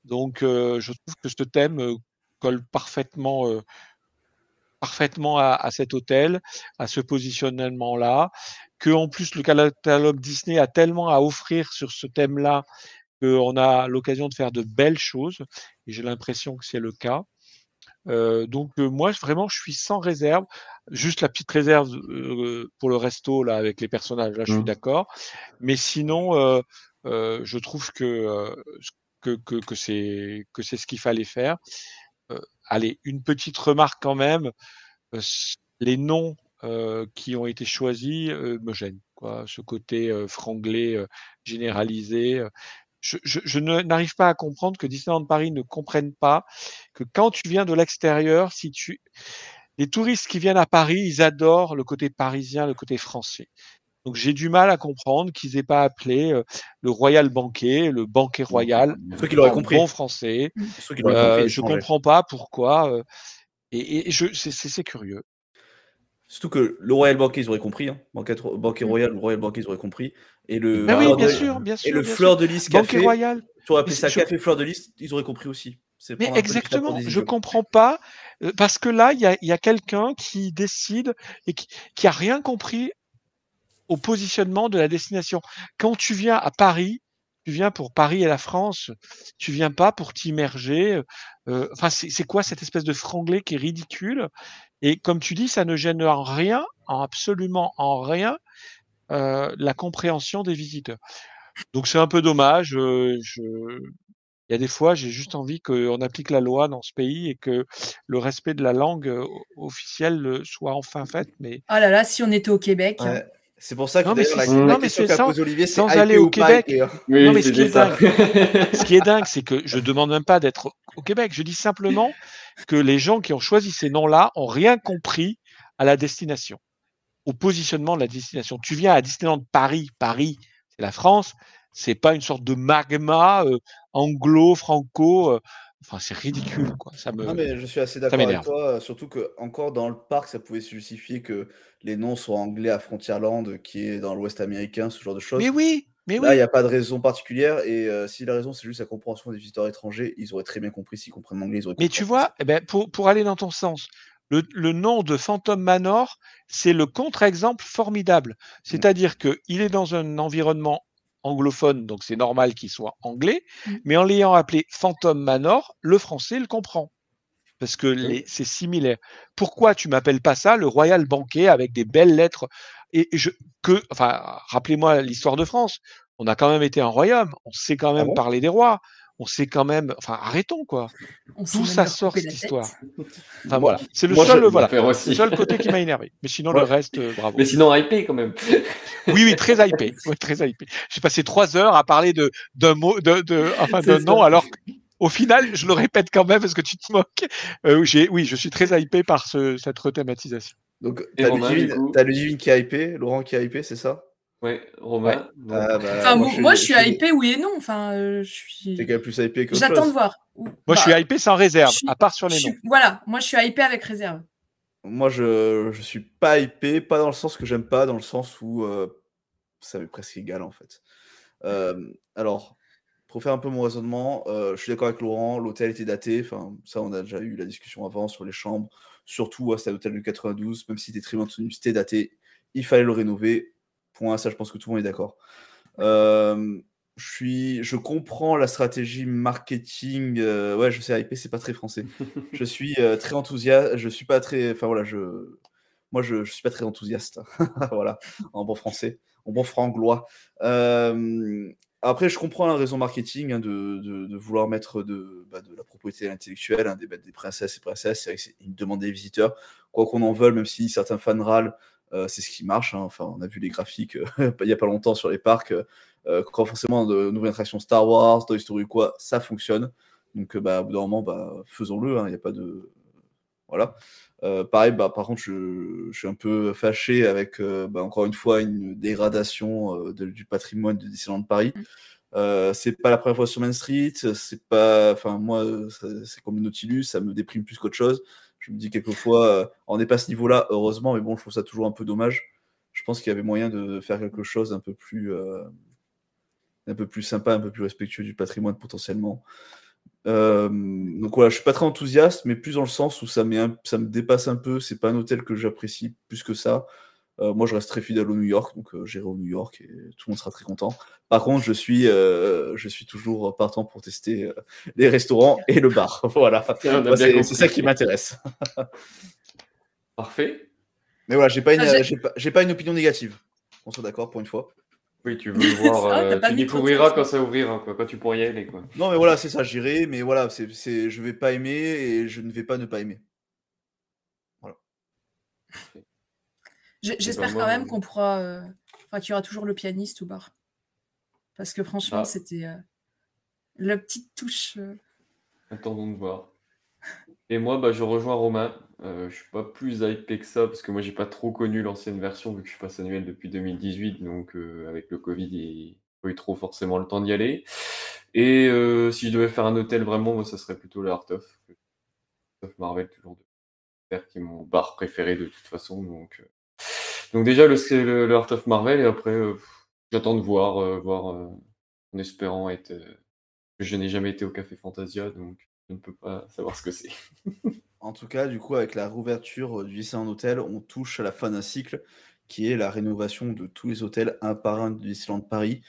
Donc, euh, je trouve que ce thème euh, colle parfaitement parfaitement à, cet hôtel, à ce positionnement-là, que en plus le catalogue Disney a tellement à offrir sur ce thème-là qu'on a l'occasion de faire de belles choses, et j'ai l'impression que c'est le cas. Euh, donc euh, moi vraiment je suis sans réserve, juste la petite réserve euh, pour le resto là avec les personnages là je suis mmh. d'accord, mais sinon je trouve que que, que, que c'est que c'est ce qu'il fallait faire. allez une petite remarque quand même, les noms qui ont été choisis me gênent quoi, ce côté franglais généralisé je, n'arrive pas à comprendre que Disneyland Paris ne comprenne pas que quand tu viens de l'extérieur, si tu les touristes qui viennent à Paris, ils adorent le côté parisien, le côté français. Donc j'ai du mal à comprendre qu'ils aient pas appelé euh, le Royal Banquet, le banquet royal, ceux qui l'auraient compris, bon français. Ceux qui euh, je comprends pas pourquoi. Euh, et, et je, c'est curieux. Surtout que le Royal Banquet, ils auraient compris. Hein. Banquet, banquet, Royal, le Royal Banquet, ils auraient compris. Et le, bah oui, bien sûr, bien sûr, et le Fleur de Lys Café. Royal. Tu aurais appelé ça Café Fleur de Lys, ils auraient compris aussi. Mais exactement, je comprends pas. Euh, parce que là, il y a, y a quelqu'un qui décide et qui, qui a rien compris au positionnement de la destination. Quand tu viens à Paris, tu viens pour Paris et la France, tu viens pas pour t'immerger. Euh, enfin, c'est quoi cette espèce de franglais qui est ridicule? Et comme tu dis, ça ne gêne en rien, en absolument en rien, euh, la compréhension des visiteurs. Donc c'est un peu dommage. Euh, je... Il y a des fois, j'ai juste envie qu'on applique la loi dans ce pays et que le respect de la langue euh, officielle soit enfin fait. Mais oh là là, si on était au Québec. Hein. C'est pour ça que non, mais, la, non, mais sans, Olivier, sans aller au Québec. non, mais ce qui, est dingue, ce qui est dingue, c'est que je demande même pas d'être au Québec. Je dis simplement que les gens qui ont choisi ces noms-là ont rien compris à la destination, au positionnement de la destination. Tu viens à Disneyland Paris, Paris, c'est la France. C'est pas une sorte de magma euh, anglo-franco. Euh, Enfin, c'est ridicule, quoi. Ça me... Non, mais je suis assez d'accord avec toi, surtout que encore dans le parc, ça pouvait se justifier que les noms soient anglais à Frontierland, qui est dans l'Ouest américain, ce genre de choses. Mais oui, mais Là, il n'y a pas de raison particulière, et euh, si la raison c'est juste la compréhension des visiteurs étrangers, ils auraient très bien compris s'ils comprennent l'anglais. Mais tu vois, eh ben, pour, pour aller dans ton sens, le, le nom de Phantom Manor, c'est le contre-exemple formidable. Mmh. C'est-à-dire qu'il est dans un environnement anglophone, donc c'est normal qu'il soit anglais, mmh. mais en l'ayant appelé Phantom Manor, le français le comprend. Parce que c'est similaire. Pourquoi tu m'appelles pas ça le Royal Banquet avec des belles lettres? Et je que enfin rappelez-moi l'histoire de France. On a quand même été un royaume, on sait quand ah même parler des rois on sait quand même, enfin arrêtons quoi. Tout ça sort cette histoire? Enfin voilà, c'est le seul, voilà, le seul côté qui m'a énervé. Mais sinon le reste, euh, bravo. Mais sinon hypé quand même. oui oui, très hypé, très hypé. J'ai passé trois heures à parler de d'un mot, de, de enfin d'un nom, alors au final, je le répète quand même parce que tu te moques. Euh, oui, je suis très hypé par ce, cette rethématisation. Donc, t'as le, Ludivine qui a hypé, Laurent qui a hypé, c'est ça? Ouais, Romain. Ah, bah, enfin, moi, je suis, hypé, oui et non. Enfin, euh, je suis. T'es quand même plus hypé que. J'attends de voir. Moi, je suis bah, hypé sans réserve, à part sur les noms. Voilà, moi, je suis hypé avec réserve. Moi, je, je suis pas hypé, pas dans le sens que j'aime pas, dans le sens où euh, ça m'est presque égal en fait. Euh, alors, pour faire un peu mon raisonnement, je suis d'accord avec Laurent, l'hôtel était daté. Enfin, ça, on a déjà eu la discussion avant sur les chambres. Surtout, c'était l'hôtel du 92, même si c'était très bien tenu, c'était daté. Il fallait le rénover Point, ça, je pense que tout le monde est d'accord. Euh, je suis, je comprends la stratégie marketing. Euh, ouais, je sais, IP, c'est pas très français. je suis euh, très enthousiaste. Je suis pas très, enfin voilà, je, moi, je, je suis pas très enthousiaste. voilà, en bon français, en bon franglois. après, je comprends la raison marketing hein, de, de, vouloir mettre de, bah, de la propriété intellectuelle, hein, des, des princesses et princesses. C'est une demande des visiteurs, quoi qu'on en veuille, même si certains fans râlent. Euh, c'est ce qui marche. Hein. Enfin, on a vu les graphiques euh, il n'y a pas longtemps sur les parcs. Euh, quand forcément de nouvelles attractions Star Wars, Toy Story quoi, ça fonctionne. Donc, bah, au bout d'un moment, bah, faisons-le. Hein. Il n'y a pas de. Voilà. pareil, bah, par contre, je, suis un peu fâché avec, bah, encore une fois, une dégradation du patrimoine de Disneyland de Paris. Mmh. c'est pas la première fois sur Main Street, c'est pas, enfin moi, c'est comme Nautilus, ça me déprime plus qu'autre chose je me dis quelquefois, euh, on n'est pas à ce niveau-là, heureusement, mais bon, je trouve ça toujours un peu dommage. Je pense qu'il y avait moyen de faire quelque chose un peu plus, euh, un peu plus sympa, un peu plus respectueux du patrimoine potentiellement. donc voilà, je suis pas très enthousiaste, mais plus dans le sens où ça, ça me dépasse un peu. C'est pas un hôtel que j'apprécie plus que ça. Moi, je reste très fidèle au New York, donc j'irai au New York et tout le monde sera très content. Par contre, je suis, je suis toujours partant pour tester les restaurants et le bar. voilà, c'est ça qui m'intéresse. Parfait. Mais voilà, j'ai pas, ah, pas, une opinion négative. On soit d'accord pour une fois. Oui, tu veux voir, euh, tu découvriras quand ça ouvrira, quoi, quand tu pourras y aller. Quoi. Non, mais voilà, c'est ça, j'irai, mais voilà, c'est, c'est, je vais pas aimer et je ne vais pas ne pas aimer. Voilà. J'espère quand même qu'on pourra. Euh, enfin, qu'il y aura toujours le pianiste au bar. Parce que franchement, ah. c'était euh, la petite touche. Attendons de voir. Et moi, bah, je rejoins Romain. Euh, je suis pas plus hypé que ça parce que moi j'ai pas trop connu l'ancienne version vu que je passe annuel depuis 2018 donc euh, avec le Covid il pas eu trop forcément le temps d'y aller et euh, si je devais faire un hôtel vraiment moi ça serait plutôt le Art of, of Marvel toujours de qui est mon bar préféré de toute façon donc euh, donc déjà le, le, le Art of Marvel et après j'attends de voir voir en espérant être je n'ai jamais été au Café Fantasia donc je ne peux pas savoir ce que c'est En tout cas, du coup, avec la rouverture du Disneyland Hôtel, on touche à la fin d'un cycle qui est la rénovation de tous les hôtels un par un du Disneyland Paris.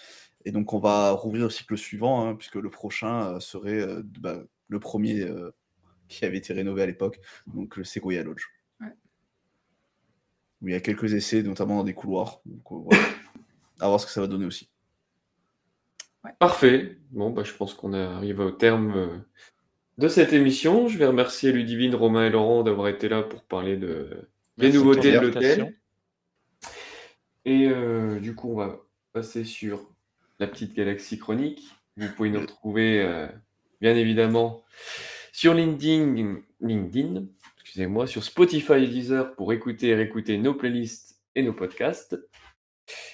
Et donc, on va rouvrir le cycle suivant, hein, puisque le prochain euh, serait euh, bah, le premier euh, qui avait été rénové à l'époque, donc le Sequoia Lodge. Où il y a quelques essais, notamment dans des couloirs. Donc, voilà. à voir ce que ça va donner aussi. Parfait. Bon, bah, je pense qu'on arrive au terme de cette émission. Je vais remercier Ludivine, Romain et Laurent d'avoir été là pour parler de... des nouveautés de l'hôtel. Et euh, du coup, on va passer sur la petite galaxie chronique. Vous pouvez nous retrouver, euh, bien évidemment, sur LinkedIn, LinkedIn excusez-moi, sur Spotify et Deezer pour écouter et réécouter nos playlists et nos podcasts.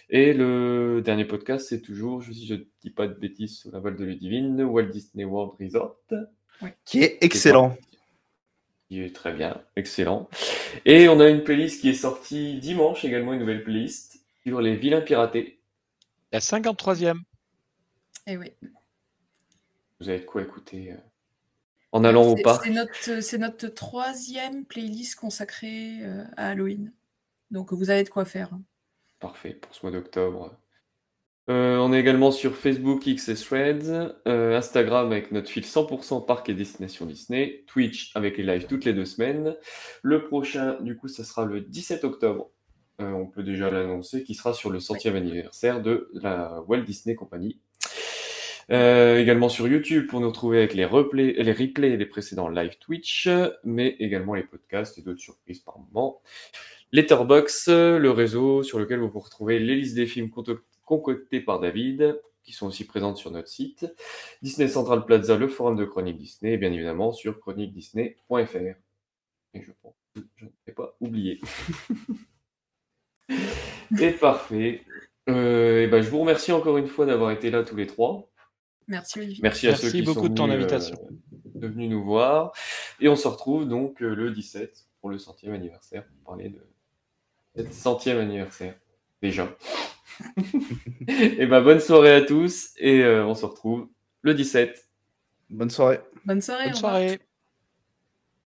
Et le dernier podcast, c'est toujours, si je ne dis pas de bêtises sur la val de Ludivine, Walt Disney World Resort qui est excellent. Qui est très bien, excellent. Et on a une playlist qui est sortie dimanche également, une nouvelle playlist sur les vilains piratés. La 53e. Eh oui. Vous avez de quoi écouter euh, en allant au parc. C'est notre, troisième playlist consacrée euh, à Halloween. Donc vous avez de quoi faire. Parfait, pour ce mois d'octobre. Euh, on est également sur Facebook, X et Threads, euh, Instagram avec notre fil 100% parc et destination Disney, Twitch avec les lives toutes les deux semaines. Le prochain, du coup, ça sera le 17 octobre. Euh, on peut déjà l'annoncer, qui sera sur le centième anniversaire de la Walt Disney Company. Également sur YouTube pour nous retrouver avec les, replays, les replays des précédents live Twitch, mais également les podcasts et d'autres surprises par moment. Letterbox, le réseau sur lequel vous pouvez retrouver les listes des films concoctées par David, qui sont aussi présentes sur notre site, Disney Central Plaza, le forum de Chronique Disney, et bien évidemment sur chroniquedisney.fr. Et je pense que je ne vais pas oublier. et parfait. Euh, et ben, je vous remercie encore une fois d'avoir été là tous les trois. Merci Olivier. Merci à ceux qui beaucoup sont de ton invitation. Euh, venus nous voir. Et on se retrouve donc euh, le 17 pour le centième anniversaire, pour parler de cette centième anniversaire déjà. et ben bonne soirée à tous et euh, on se retrouve le 17. Bonne soirée. Bonne soirée. Bonne soirée.